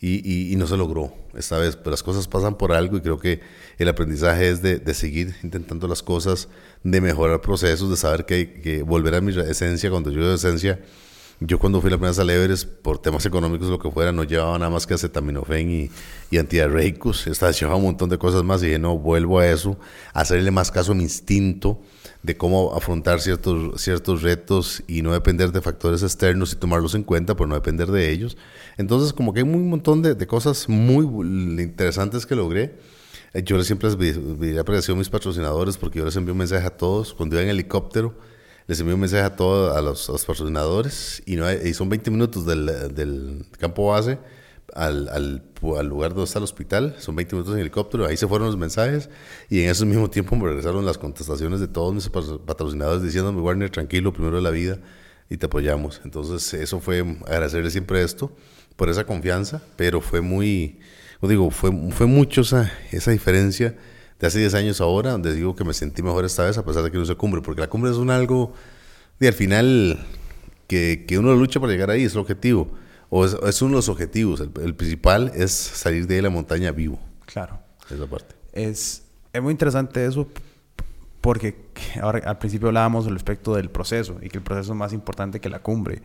y, y, no se logró esta vez. Pero las cosas pasan por algo y creo que el aprendizaje es de, de seguir intentando las cosas, de mejorar procesos, de saber que que volver a mi esencia. Cuando yo de esencia, yo cuando fui la primera al Everest, por temas económicos, lo que fuera, no llevaba nada más que acetaminofén y, y. Estaba llevaba un montón de cosas más y dije, no, vuelvo a eso, a hacerle más caso a mi instinto de cómo afrontar ciertos, ciertos retos y no depender de factores externos y tomarlos en cuenta, por no depender de ellos. Entonces, como que hay un montón de, de cosas muy interesantes que logré. Eh, yo siempre les agradecido a mis patrocinadores porque yo les envío un mensaje a todos. Cuando iba en helicóptero, les envío un mensaje a todos a los, patrocinadores y, no y son 20 minutos del, del campo base al, al, al, lugar donde está el hospital, son 20 minutos en helicóptero, ahí se fueron los mensajes y en ese mismo tiempo me regresaron las contestaciones de todos mis patrocinadores diciéndome, Warner, tranquilo, primero de la vida y te apoyamos. Entonces eso fue agradecerle siempre esto por esa confianza, pero fue muy, digo, fue, fue mucho esa, esa diferencia de hace 10 años ahora, donde digo que me sentí mejor esta vez a pesar de que no se cumbre, porque la cumbre es un algo de al final que, que uno lucha para llegar ahí, es el objetivo o es, uno de los objetivos. El, principal es salir de la montaña vivo. Claro. Esa parte. Es, es muy interesante eso porque ahora al principio hablábamos respecto del proceso y que el proceso es más importante que la cumbre.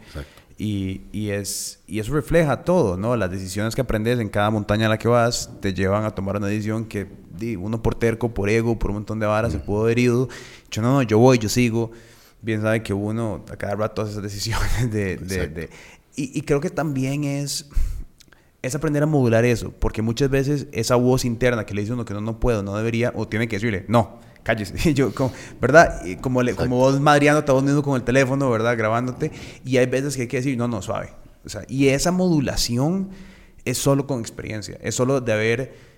Y, y, es, y eso refleja todo, ¿no? Las decisiones que aprendes en cada montaña a la que vas te llevan a tomar una decisión que di, uno por terco, por ego, por un montón de varas se pudo haber ido. Yo no, no, yo voy, yo sigo. Bien sabe que uno a cada rato hace esas decisiones de, de, y, creo que también es, es aprender a modular eso, porque muchas veces esa voz interna que le dice uno que no, no puedo, no debería, o tiene que decirle, no, cállese. Yo, como, ¿verdad? Como, le, como vos madriándote a vos mismo con el teléfono, ¿verdad? Grabándote. Y hay veces que hay que decir, no, no, suave. O sea, y esa modulación es solo con experiencia, es solo de haber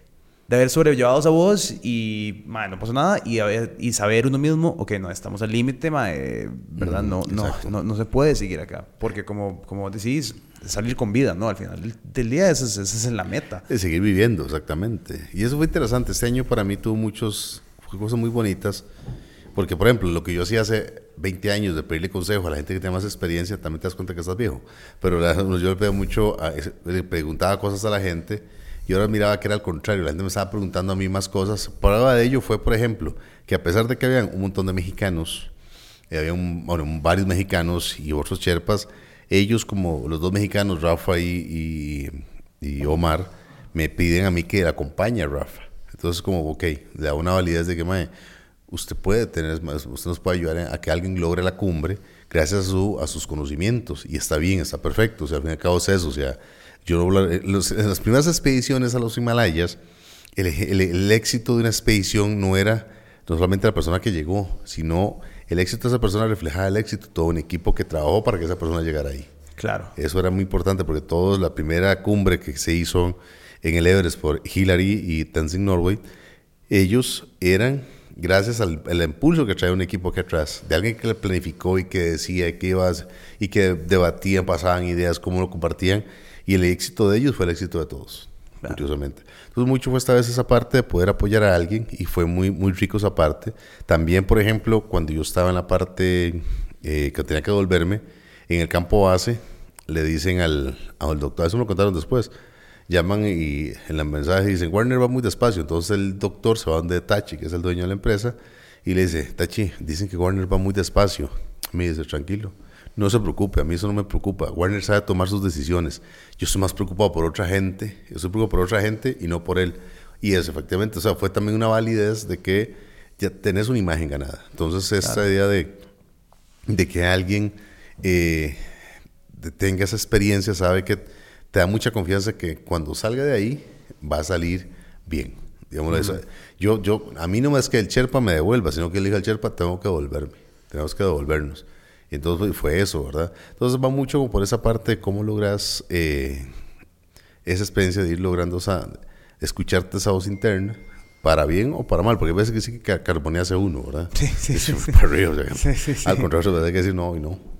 de haber sobrellevado esa voz y, madre, no pasó nada y, y saber uno mismo, ok, no, estamos al límite, ¿verdad? no, no, no, no, se puede seguir acá, porque como, como decís, salir con vida, ¿no? Al final del día esa es, esa es la meta. De seguir viviendo, exactamente. Y eso fue interesante. Este año para mí tuvo muchos, cosas muy bonitas, porque por ejemplo, lo que yo hacía hace 20 años de pedirle consejo a la gente que tiene más experiencia, también te das cuenta que estás viejo. Pero yo le pedí mucho, le preguntaba cosas a la gente y ahora miraba que era al contrario, la gente me estaba preguntando a mí más cosas. Prueba de ello fue, por ejemplo, que a pesar de que habían un montón de mexicanos, eh, había varios mexicanos y otros cherpas, ellos como los dos mexicanos, Rafa y, y, Omar, me piden a mí que acompañe a Rafa. Entonces como, ok, le da una validez de que, mae, usted puede tener, usted nos puede ayudar a que alguien logre la cumbre gracias a, su, a sus conocimientos. Y está bien, está perfecto. O sea, al fin y al cabo es eso. O sea, yo en las primeras expediciones a los Himalayas, el, éxito de una expedición no era no solamente la persona que llegó, sino el éxito de esa persona reflejaba el éxito de todo un equipo que trabajó para que esa persona llegara ahí. Claro. Eso era muy importante porque todos, la primera cumbre que se hizo en el Everest por Hillary y Tenzing Norway, ellos eran gracias al, impulso que trae un equipo que atrás, de alguien que le planificó y que decía que ibas y que debatían, pasaban ideas, cómo lo compartían y el éxito de ellos fue el éxito de todos, curiosamente. Entonces, mucho fue esta vez esa parte de poder apoyar a alguien y fue muy, muy rico esa parte. También, por ejemplo, cuando yo estaba en la parte eh, que tenía que devolverme, en el campo base, le dicen al, al doctor, eso me lo contaron después, llaman y en el mensaje dicen, Warner va muy despacio, entonces el doctor se va donde Tachi, que es el dueño de la empresa, y le dice, Tachi, dicen que Warner va muy despacio. Me dice, tranquilo, no se preocupe, a mí eso no me preocupa. Warner sabe tomar sus decisiones. Yo estoy más preocupado por otra gente, yo estoy preocupado por otra gente y no por él. Y eso, efectivamente, o sea, fue también una validez de que ya tenés una imagen ganada. Entonces, esta idea de, de que alguien eh, tenga esa experiencia, sabe que te da mucha confianza que cuando salga de ahí va a salir bien. Digamos, yo, yo, a mí no es que el Sherpa me devuelva, sino que el diga al Sherpa, tengo que devolverme, tenemos que devolvernos. Y entonces fue eso, ¿verdad? Entonces va mucho por esa parte de cómo logras eh, esa experiencia de ir logrando esa, escucharte esa voz interna, para bien o para mal, porque a veces que sí que carbonease uno, ¿verdad? Sí, sí, sí. Para arriba, sí, sí, Al contrario, hay que decir no y no.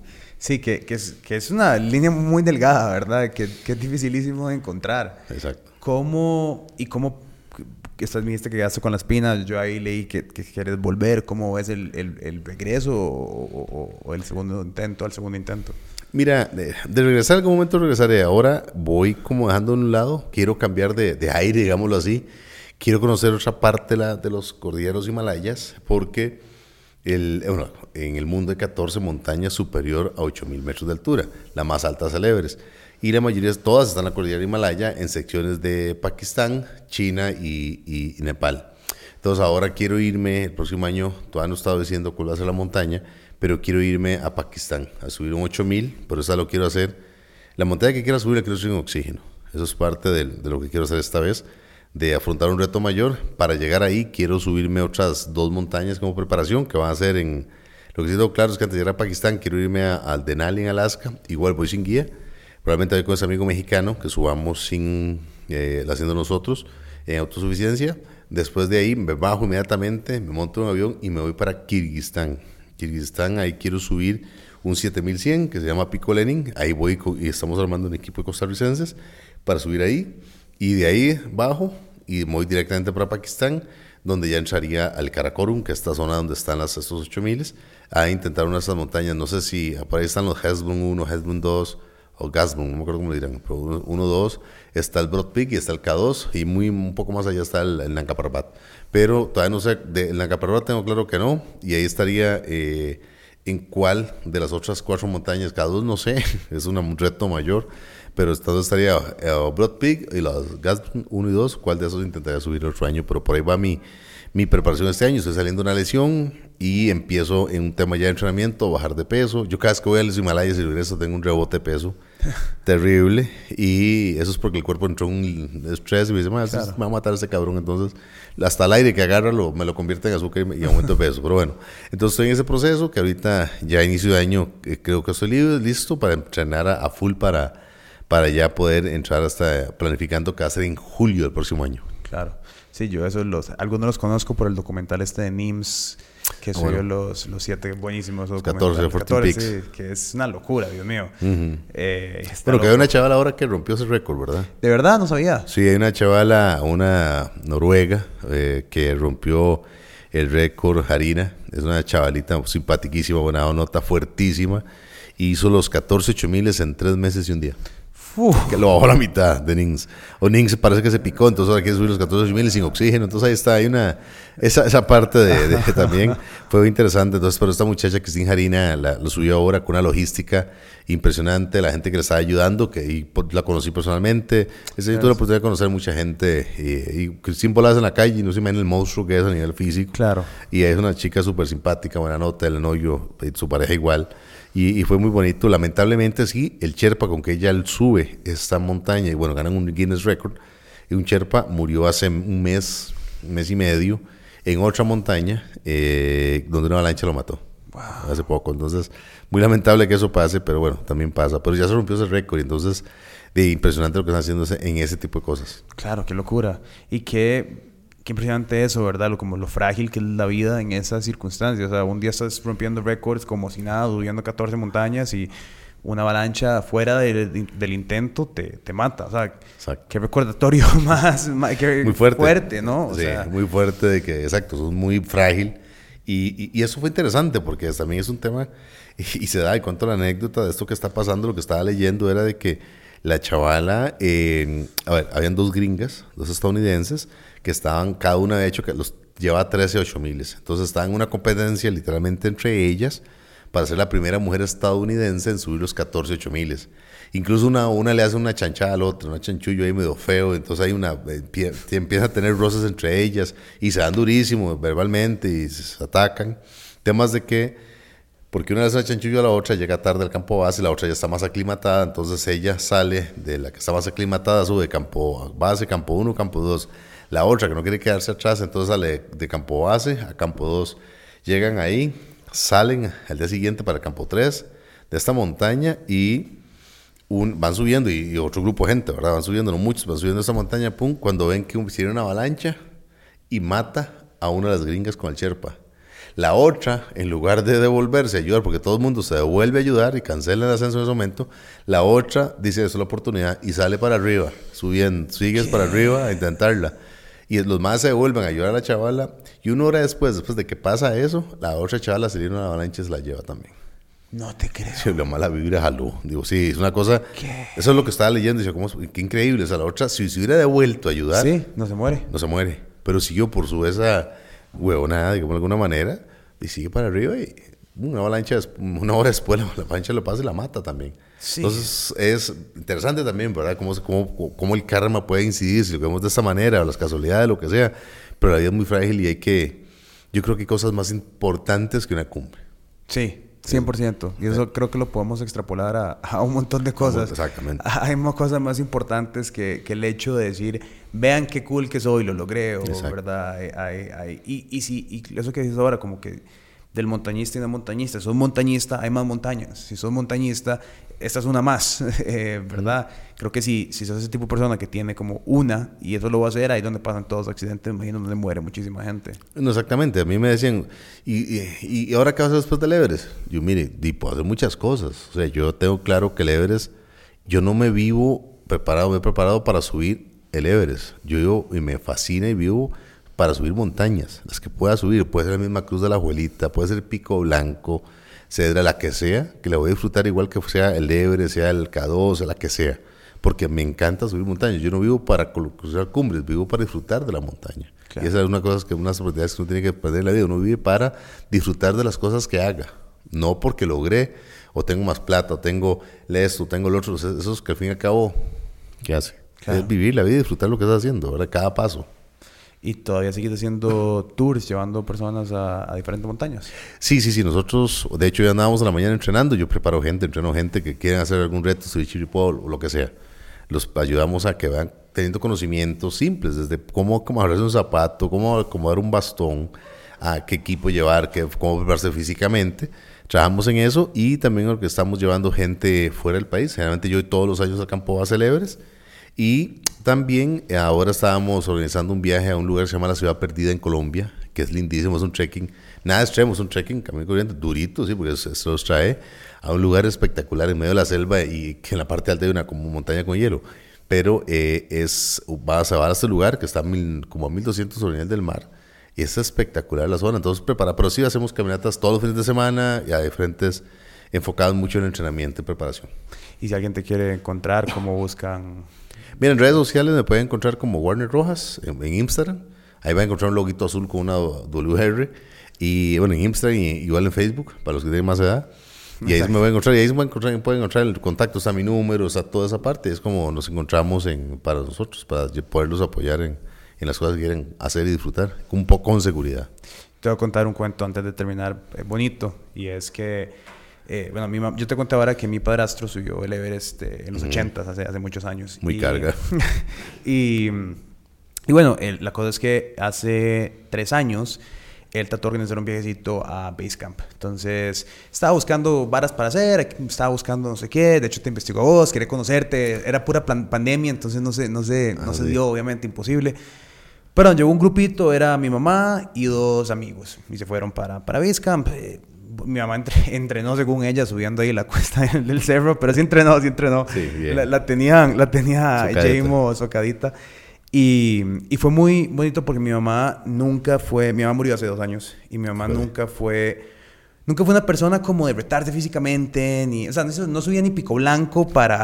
Sí, que, que, es, que es una línea muy delgada, ¿verdad? Que, que es dificilísimo de encontrar. Exacto. ¿Cómo y cómo estás dijiste que quedaste con las pinas, yo ahí leí que, que quieres volver, ¿cómo es el, el, el regreso o, el segundo intento, al segundo intento? Mira, de, de regresar, algún momento regresaré. Ahora voy como dejando a un lado. Quiero cambiar de, de aire, digámoslo así. Quiero conocer otra parte la- de los cordilleros Himalayas porque el, eh, bueno, en el mundo hay 14 montañas superior a 8.000 metros de altura, la más alta es el Everest. Y la mayoría, todas están en la cordillera Himalaya en secciones de Pakistán, China y, y- y Nepal. Entonces ahora quiero irme, el próximo año, todavía no he estado diciendo cuál va a ser la montaña, pero quiero irme a Pakistán, a subir un 8000, por eso lo quiero hacer. La montaña que quiero subir la quiero subir en oxígeno. Eso es parte de, lo que quiero hacer esta vez, de afrontar un reto mayor. Para llegar ahí quiero subirme otras dos montañas como preparación, que van a ser en... Lo que sí tengo claro es que antes de llegar a Pakistán quiero irme a- al Denali en Alaska, igual voy sin guía. Probablemente voy con ese amigo mexicano que subamos sin eh, haciendo nosotros en autosuficiencia. Después de ahí me bajo inmediatamente, me monto en un avión y me voy para Kirguistán. Kirguistán, ahí quiero subir un 7100 que se llama Pico Lenin. Ahí voy y estamos armando un equipo de costarricenses para subir ahí. Y de ahí bajo y voy directamente para Pakistán, donde ya entraría al Karakorum, que es esta zona donde están las, estos 8000, a intentar una de esas montañas. No sé si por ahí están los Hesbun 1, Hesbun 2 o Gasbun, no me acuerdo cómo le dirán, pero 1, 2, está el Broad Peak y está el K2 y muy un poco más allá está el, el Nanga Parbat. Pero todavía no sé, de, el Nanga Parbat tengo claro que no y ahí estaría eh, en cuál de las otras cuatro montañas, K2 no sé, es un reto mayor, pero entonces estaría eh, Broad Peak y los Gasbun 1 y 2, cuál de esos intentaría subir otro año, pero por ahí va mi, mi preparación este año. Estoy saliendo de una lesión y empiezo en un tema ya de entrenamiento, bajar de peso. Yo cada vez que voy a los Himalayas y regreso tengo un rebote de peso terrible y eso es porque el cuerpo entró en un estrés y me dice, "Ma, esto es- me va a matar ese cabrón. Entonces, hasta el aire que agarra lo, me lo convierte en azúcar y, y aumento de peso. Pero bueno, entonces estoy en ese proceso que ahorita ya a inicio de año eh, creo que estoy libre, listo para entrenar a, a full para, para ya poder entrar hasta planificando a ser en julio del próximo año. Claro. Sí, yo esos los, algunos los conozco por el documental este de NIMS, que subió bueno. los, los siete buenísimos Los documentales. 14, 14 sí, que es una locura, Dios mío. Eh, Bueno, que hay una chavala ahora que rompió ese récord, ¿verdad? De verdad, no sabía. Sí, hay una chavala, una noruega, eh, que rompió el récord Harina. Es una chavalita simpaticísima, buena nota, fuertísima. Y hizo los 14 8000 en tres meses y un día. Uf. Que lo bajó a la mitad de Nings. O Nings parece que se picó, entonces ahora quiere subir los 14 8000 sin oxígeno. Entonces ahí está, hay una. Esa, esa parte de, de- también fue interesante. Entonces, pero esta muchacha, Cristina Harina, la- lo subió ahora con una logística impresionante. La gente que le estaba ayudando, que y, pues, la conocí personalmente. Esa yo tuve la oportunidad de conocer mucha gente. Y, Cristina Bolas en la calle, y no se imaginan el monstruo que es a nivel físico. Claro. Y es una chica súper simpática, buena nota, el novio, su pareja igual. Y, y fue muy bonito. Lamentablemente, sí, el Sherpa con que ella sube esta montaña, y bueno, ganan un Guinness Record, y un Sherpa murió hace un mes, un mes y medio, en otra montaña, eh, donde una avalancha lo mató. Hace poco. Entonces, muy lamentable que eso pase, pero bueno, también pasa. Pero ya se rompió ese récord, entonces, de impresionante lo que están haciendo en ese tipo de cosas. Claro, qué locura. Y qué, qué impresionante eso, ¿verdad? Lo, como lo frágil que es la vida en esas circunstancias. O sea, un día estás rompiendo récords como si nada, subiendo 14 montañas y una avalancha fuera del, del intento te, te mata. O sea, Exacto. qué recordatorio más, más- qué muy fuerte. ¿no? O sí, sea, muy fuerte de que, exacto, sos muy frágil. Y, y- y eso fue interesante porque también es un tema, y, y se da, y cuento la anécdota de esto que está pasando, lo que estaba leyendo era de que la chavala, eh, a ver, habían dos gringas, dos estadounidenses, que estaban, cada una de hecho, que los lleva 13 8 miles. Entonces estaban en una competencia literalmente entre ellas para ser la primera mujer estadounidense en subir los 14 8 miles. Incluso una, una le hace una chanchada a la otra, una chanchullo ahí medio feo, entonces hay una, eh, empie- empieza a tener roces entre ellas y se dan durísimo verbalmente y se atacan. Temas de que, porque una le hace una chanchullo a la otra, llega tarde al campo base, la otra ya está más aclimatada, entonces ella sale de la que está más aclimatada, sube campo base, campo 1, campo 2. La otra que no quiere quedarse atrás, entonces sale de campo base a campo 2. Llegan ahí, salen al día siguiente para campo 3 de esta montaña y un- van subiendo y, y otro grupo de gente, ¿verdad? Van subiendo, no muchos, van subiendo esta montaña, pum, cuando ven que hicieron una avalancha y mata a una de las gringas con el Sherpa. La otra, en lugar de devolverse a ayudar, porque todo el mundo se devuelve a ayudar y cancela el ascenso en ese momento, la otra dice, esa es la oportunidad y sale para arriba, subiendo, sigues para arriba a intentarla. Y los más se devuelven a ayudar a la chavala y una hora después, después de que pasa eso, la otra chavala se una avalancha y se la lleva también. No te creo. Sí, la mala vibra jaló. Digo, sí, es una cosa. Eso es lo que estaba leyendo. Dice, ¿cómo, qué increíble. O sea, la otra, si se hubiera devuelto a ayudar, Sí, no se muere. no se muere. Pero siguió por su esa huevonada, digamos de alguna manera, y sigue para arriba y una avalancha, una hora después la avalancha lo pasa y la mata también. Sí. Entonces es interesante también, ¿verdad? Cómo, cómo, cómo el karma puede incidir, si lo vemos de esta manera, o las casualidades, lo que sea. Pero la vida es muy frágil y hay que, yo creo que hay cosas más importantes que una cumbre. Sí, 100%. Y eso creo que lo podemos extrapolar a, a un montón de cosas. Exactamente. Hay más cosas más importantes que, que el hecho de decir, vean qué cool que soy, lo logré, o. ¿verdad? Hay- hay- hay- y, y, si, y eso que dices ahora, como que del montañista y no montañista. Si sos montañista, hay más montañas. Si sos montañista, esta es una más, eh, ¿verdad? Creo que si, si sos ese tipo de persona que tiene como una, y eso lo va a hacer, ahí donde pasan todos los accidentes, imagino donde muere muchísima gente. No, exactamente. A mí me decían, ¿y, y, y ahora qué vas a hacer después del Everest? Yo, mire, puedo hacer muchas cosas. O sea, yo tengo claro que el Everest, yo no me vivo preparado, me he preparado para subir el Everest. Yo vivo y me fascina y vivo para subir montañas, las que pueda subir. Puede ser la misma Cruz de la Abuelita, puede ser Pico Blanco, Cedra, la que sea, que la voy a disfrutar igual que sea el Everest, sea el K2, la que sea. Porque me encanta subir montañas. Yo no vivo para cru- cruzar cumbres, vivo para disfrutar de la montaña. Claro. Y esa es una cosa que unas oportunidades que uno tiene que perder en la vida. Uno vive para disfrutar de las cosas que haga. No porque logré, o tengo más plata, o tengo esto, o tengo lo otro. Eso es que al fin y al cabo, ¿qué hace? Claro. Es vivir la vida y disfrutar lo que estás haciendo, ¿verdad? Cada paso. Y todavía sigues haciendo tours, llevando personas a, a diferentes montañas. Sí, sí, sí. Nosotros, de hecho, ya andábamos a la mañana entrenando. Yo preparo gente, entreno gente que quieren hacer algún reto, chiripol o lo que sea. Los ayudamos a que vayan teniendo conocimientos simples, desde cómo, cómo un zapato, cómo acomodar un bastón, a qué equipo llevar, qué, cómo prepararse físicamente. Trabajamos en eso y también que estamos llevando gente fuera del país. Generalmente yo todos los años al campo Everest. Y también eh, ahora estábamos organizando un viaje a un lugar que se llama La Ciudad Perdida en Colombia, que es lindísimo, es un trekking, nada extremo, es un trekking, camino corriente, durito, sí, porque eso los trae a un lugar espectacular en medio de la selva y que en la parte alta hay una como montaña con hielo. Pero eh, es, vas a, a este lugar que está a mil- como a 1200 sobre el nivel del mar y es espectacular la zona. Entonces, prepara, pero sí hacemos caminatas todos los fines de semana y a diferentes, enfocados mucho en entrenamiento y preparación. Y si alguien te quiere encontrar, ¿cómo buscan? Mira, en redes sociales me pueden encontrar como Warner Rojas en, en Instagram. Ahí va a encontrar un loguito azul con una WR. Y bueno, en Instagram y igual en Facebook, para los que tienen más edad. Y ahí me voy a encontrar, y ahí pueden encontrar, pueden encontrar el contacto, está mi número, está toda esa parte. Es como nos encontramos en, para nosotros, para poderlos apoyar en, en las cosas que quieren hacer y disfrutar, un poco con seguridad. Te voy a contar un cuento antes de terminar, eh, bonito. Y es que, eh, bueno, mi yo te conté ahora que mi padrastro subió el Everest eh, en los 80 hace, hace muchos años. Muy Y- carga. y, y bueno, el- la cosa es que hace tres años él trató de organizar un viajecito a Basecamp. Entonces, estaba buscando varas para hacer, estaba buscando no sé qué. De hecho, te investigó a vos, quería conocerte. Era pura pandemia, entonces no se, no se, no Ah, se dio, obviamente, imposible. Pero llegó un grupito, era mi mamá y dos amigos. Y se fueron para, para Basecamp. Eh, mi mamá entre- entrenó, según ella, subiendo ahí la cuesta del, cerro. Pero sí entrenó, sí entrenó. Sí, bien. La, la tenían, la tenía. Jamo socadita. Y, y fue muy bonito porque mi mamá nunca fue... Mi mamá murió hace dos años. Y mi mamá Joder. nunca fue... Nunca fue una persona como de retarse físicamente, ni... O sea, no, no subía ni pico blanco para...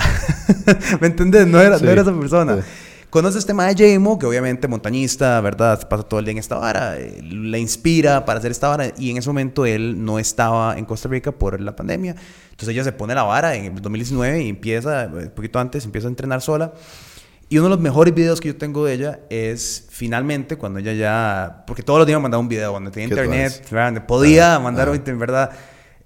¿Me entendés? No era, Sí. no era esa persona. Sí. Conoce este tema de Jamo, que obviamente montañista, ¿verdad? Pasa todo el día en esta vara, eh, le inspira para hacer esta vara. Y en ese momento él no estaba en Costa Rica por la pandemia. Entonces ella se pone la vara en el 2019 y empieza, eh, un poquito antes, empieza a entrenar sola. Y uno de los mejores videos que yo tengo de ella es finalmente cuando ella ya. Porque todos los días me mandaba un video, cuando tenía internet. ¿verdad? podía Ajá, mandar, en verdad.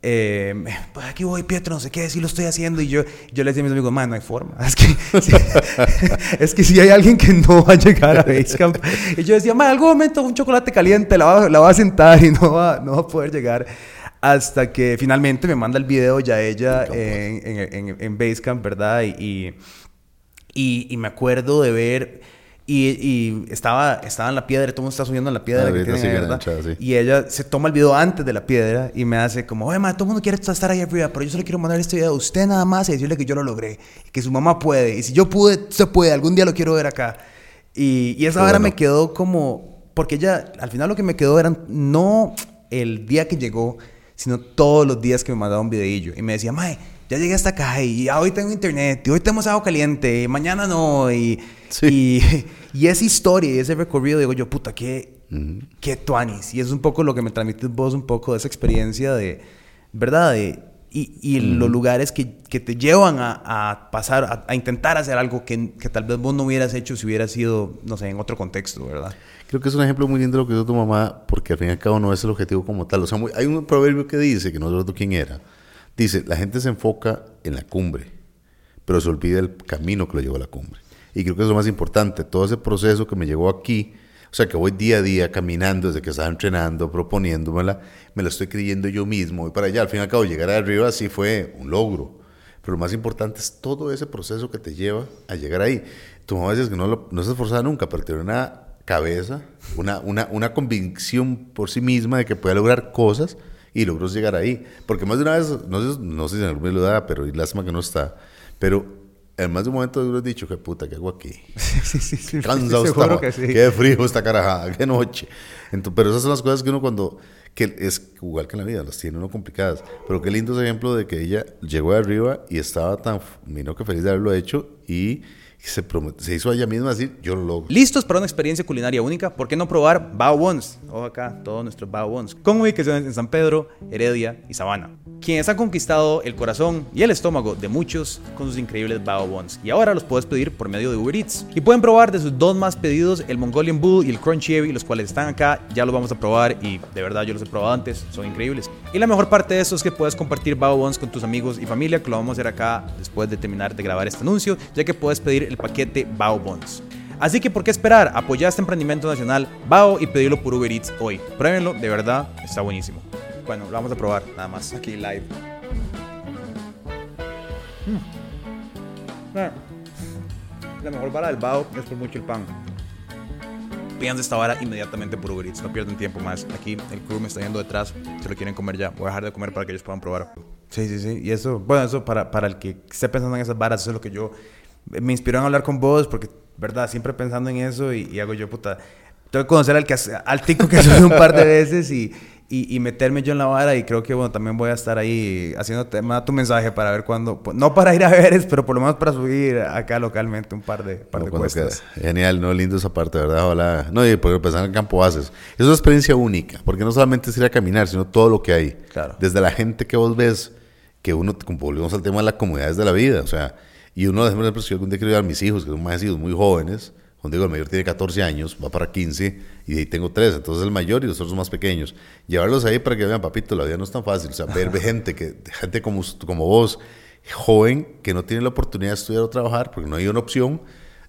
Eh, pues aquí voy, Pietro, no sé qué, sí lo estoy haciendo. Y yo, yo le decía a mis amigos, man, no hay forma. Es que, es que si hay alguien que no va a llegar a Basecamp. Y yo decía, man, algún momento un chocolate caliente la va, la va a sentar y no va, no va a poder llegar. Hasta que finalmente me manda el video ya ella en, en, en, en Basecamp, ¿verdad? Y, y me acuerdo de ver. Y, y estaba, estaba en la piedra, todo el mundo está subiendo en la piedra. Ah, que tienen sí, ¿verdad? sí. Y ella se toma el video antes de la piedra y me hace como, oye, ma, todo el mundo quiere estar ahí arriba, pero yo solo quiero mandar este video a usted nada más y decirle que yo lo logré, que su mamá puede, y si yo pude, se puede, algún día lo quiero ver acá. Y, y esa hora bueno. me quedó como, porque ella, al final lo que me quedó era no el día que llegó, sino todos los días que me mandaba un videillo y me decía, mae, ya llegué hasta acá y hoy tengo internet y hoy tenemos agua caliente y mañana no y, y, y, esa historia y ese recorrido digo yo, puta, qué, qué tuanis. Y es un poco lo que me transmitís vos, un poco de esa experiencia de, ¿verdad? De, y, y los lugares que, que, te llevan a, a pasar, a, a, intentar hacer algo que, que, tal vez vos no hubieras hecho si hubieras sido, no sé, en otro contexto, ¿verdad? Creo que es un ejemplo muy lindo de lo que hizo tu mamá, porque al fin y al cabo no es el objetivo como tal. O sea, muy, hay un proverbio que dice, que no recuerdo quién era, dice, la gente se enfoca en la cumbre, pero se olvida el camino que lo llevó a la cumbre. Y creo que es lo más importante, todo ese proceso que me llegó aquí, o sea, que voy día a día caminando desde que estaba entrenando, proponiéndomela, me la estoy creyendo yo mismo. Y para allá, al fin y al cabo, llegar arriba sí fue un logro. Pero lo más importante es todo ese proceso que te lleva a llegar ahí. Tu mamá dices que no, lo, no se esforzaba nunca, pero tiene una cabeza, una, una, una convicción por sí misma de que puede lograr cosas y logró llegar ahí. Porque más de una vez, no sé, no sé si en algún lo da, pero lástima que no está, pero en más de un momento has dicho, qué puta, ¿qué hago aquí? Sí, sí, sí. Cansado estaba. Que sí. Qué frío esta carajada, qué noche. Entonces, pero esas son las cosas que uno cuando, que es igual que en la vida, las tiene uno complicadas. Pero qué lindo ese ejemplo de que ella llegó de arriba y estaba tan, miro que feliz de haberlo hecho y se, se, hizo ella misma decir, yo lo logro. ¿Listos para una experiencia culinaria única? ¿Por qué no probar Bao Buns? Ojo acá, todos nuestros Bao Buns. Con ubicaciones en San Pedro, Heredia y Sabana. Quienes han conquistado el corazón y el estómago de muchos con sus increíbles Bao Buns. Y ahora los puedes pedir por medio de Uber Eats. Y pueden probar de sus dos más pedidos, el Mongolian Bull y el Crunchy Heavy, los cuales están acá. Ya los vamos a probar y de verdad yo los he probado antes, son increíbles. Y la mejor parte de eso es que puedes compartir Bao Buns con tus amigos y familia, que lo vamos a hacer acá después de terminar de grabar este anuncio, ya que puedes pedir el paquete Bao Bonds. Así que, ¿por qué esperar? Apoya este emprendimiento nacional Bao y pedirlo por Uber Eats hoy. Pruébenlo, de verdad, está buenísimo. Bueno, lo vamos a probar, nada más, aquí live. Mm. La mejor vara del Bao es por mucho el pan. Pídanse esta vara inmediatamente por Uber Eats, no pierdan tiempo más. Aquí el crew me está yendo detrás, se lo quieren comer ya. Voy a dejar de comer para que ellos puedan probar. Sí, sí, sí. Y eso, bueno, eso para, para el que esté pensando en esas varas, eso es lo que yo me inspiró a hablar con vos porque, verdad, siempre pensando en eso y, y hago yo, puta, tengo que conocer al, que, al tico que soy un par de veces y, y, y, meterme yo en la vara y creo que, bueno, también voy a estar ahí haciendo tema tu mensaje para ver cuándo, no para ir a veres, pero por lo menos para subir acá localmente un par de, par no, de cuestas. Genial, no, lindo esa parte, ¿verdad? Hola. No, y porque pensar en el campo bases. Es una experiencia única, porque no solamente es ir a caminar, sino todo lo que hay. Claro. Desde la gente que vos ves, que uno, como volvemos al tema de las comunidades de la vida, o sea, y uno, por ejemplo, si algún día quiero llevar a mis hijos, que son más hijos muy jóvenes, cuando digo el mayor tiene 14 años, va para 15, y de ahí tengo 3, entonces el mayor y los otros más pequeños. Llevarlos ahí para que vean, papito, la vida no es tan fácil. O sea, ver gente, que, gente como, como vos, joven, que no tiene la oportunidad de estudiar o trabajar, porque no hay una opción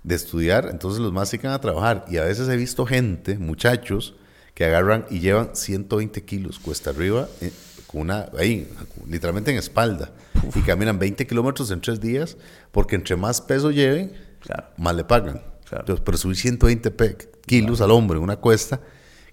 de estudiar, entonces los más se quedan a trabajar. Y a veces he visto gente, muchachos, que agarran y llevan 120 kilos cuesta arriba, eh, con una, ahí, literalmente en espalda, Uf. y caminan 20 kilómetros en tres días, porque entre más peso lleven, claro. más le pagan. Claro. Entonces, pero subir 120 kilos claro. al hombre en una cuesta,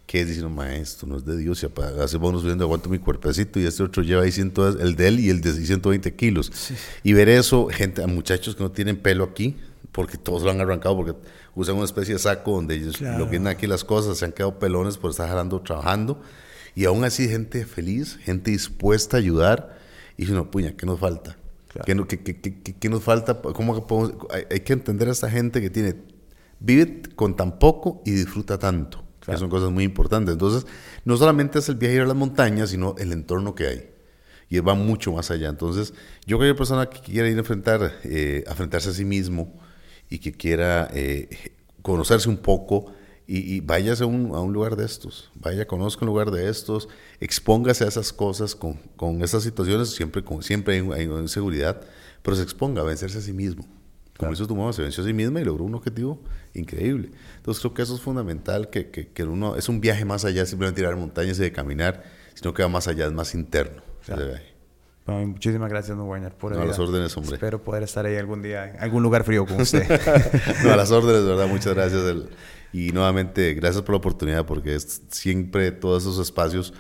que es diciendo, maestro, no es de Dios, y hace vamos subiendo, aguanto mi cuerpecito, y este otro lleva ahí 100, el de él y el de 120 kilos. Sí. Y ver eso, gente, muchachos que no tienen pelo aquí, porque todos lo han arrancado, porque usan una especie de saco donde ellos lo vienen aquí las cosas, se han quedado pelones por estar jalando, trabajando, y aún así gente feliz, gente dispuesta a ayudar, y si no, puña, ¿qué nos falta? Claro. ¿Qué, qué, qué, ¿Qué, nos falta? ¿Cómo podemos? Hay, hay, que entender a esta gente que tiene, vive con tan poco y disfruta tanto, claro. que son cosas muy importantes. Entonces, no solamente es el viaje a las montañas, sino el entorno que hay. Y va mucho más allá. Entonces, yo creo que persona que quiera ir a enfrentar, eh, a enfrentarse a sí mismo y que quiera eh, conocerse un poco, y, y váyase a un, a un, lugar de estos, vaya, conozca un lugar de estos, expóngase a esas cosas con, con esas situaciones, siempre, con, siempre hay, hay inseguridad, pero se exponga a vencerse a sí mismo. Como claro. hizo tu mamá, se venció a sí misma y logró un objetivo increíble. Entonces creo que eso es fundamental, que, que, que uno es un viaje más allá simplemente tirar montañas y de caminar, sino que va más allá, es más interno. Claro. Bueno, muchísimas gracias, no Warner, por no, a las órdenes, hombre. Espero poder estar ahí algún día, en algún lugar frío con usted. no, a las órdenes, verdad, muchas gracias. El, y nuevamente, gracias por la oportunidad, porque es, siempre todos esos espacios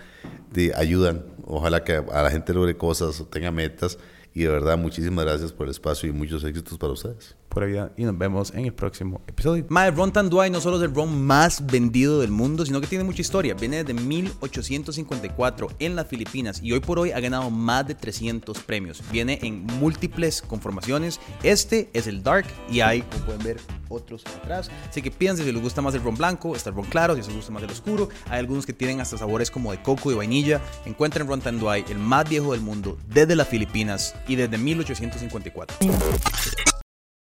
de ayudan. Ojalá que a la gente logre cosas, tenga metas. Y de verdad, muchísimas gracias por el espacio y muchos éxitos para ustedes. Pura vida y nos vemos en el próximo episodio. Mae, Ron Tanduay no solo es el ron más vendido del mundo, sino que tiene mucha historia. Viene desde 1854 en las Filipinas y hoy por hoy ha ganado más de 300 premios. Viene en múltiples conformaciones. Este es el Dark y hay, como pueden ver, otros atrás. Así que piensen si les gusta más el ron blanco, está el ron claro, si les gusta más el oscuro. Hay algunos que tienen hasta sabores como de coco y vainilla. Encuentren Ron Tanduay, el más viejo del mundo, desde las Filipinas y desde 1854.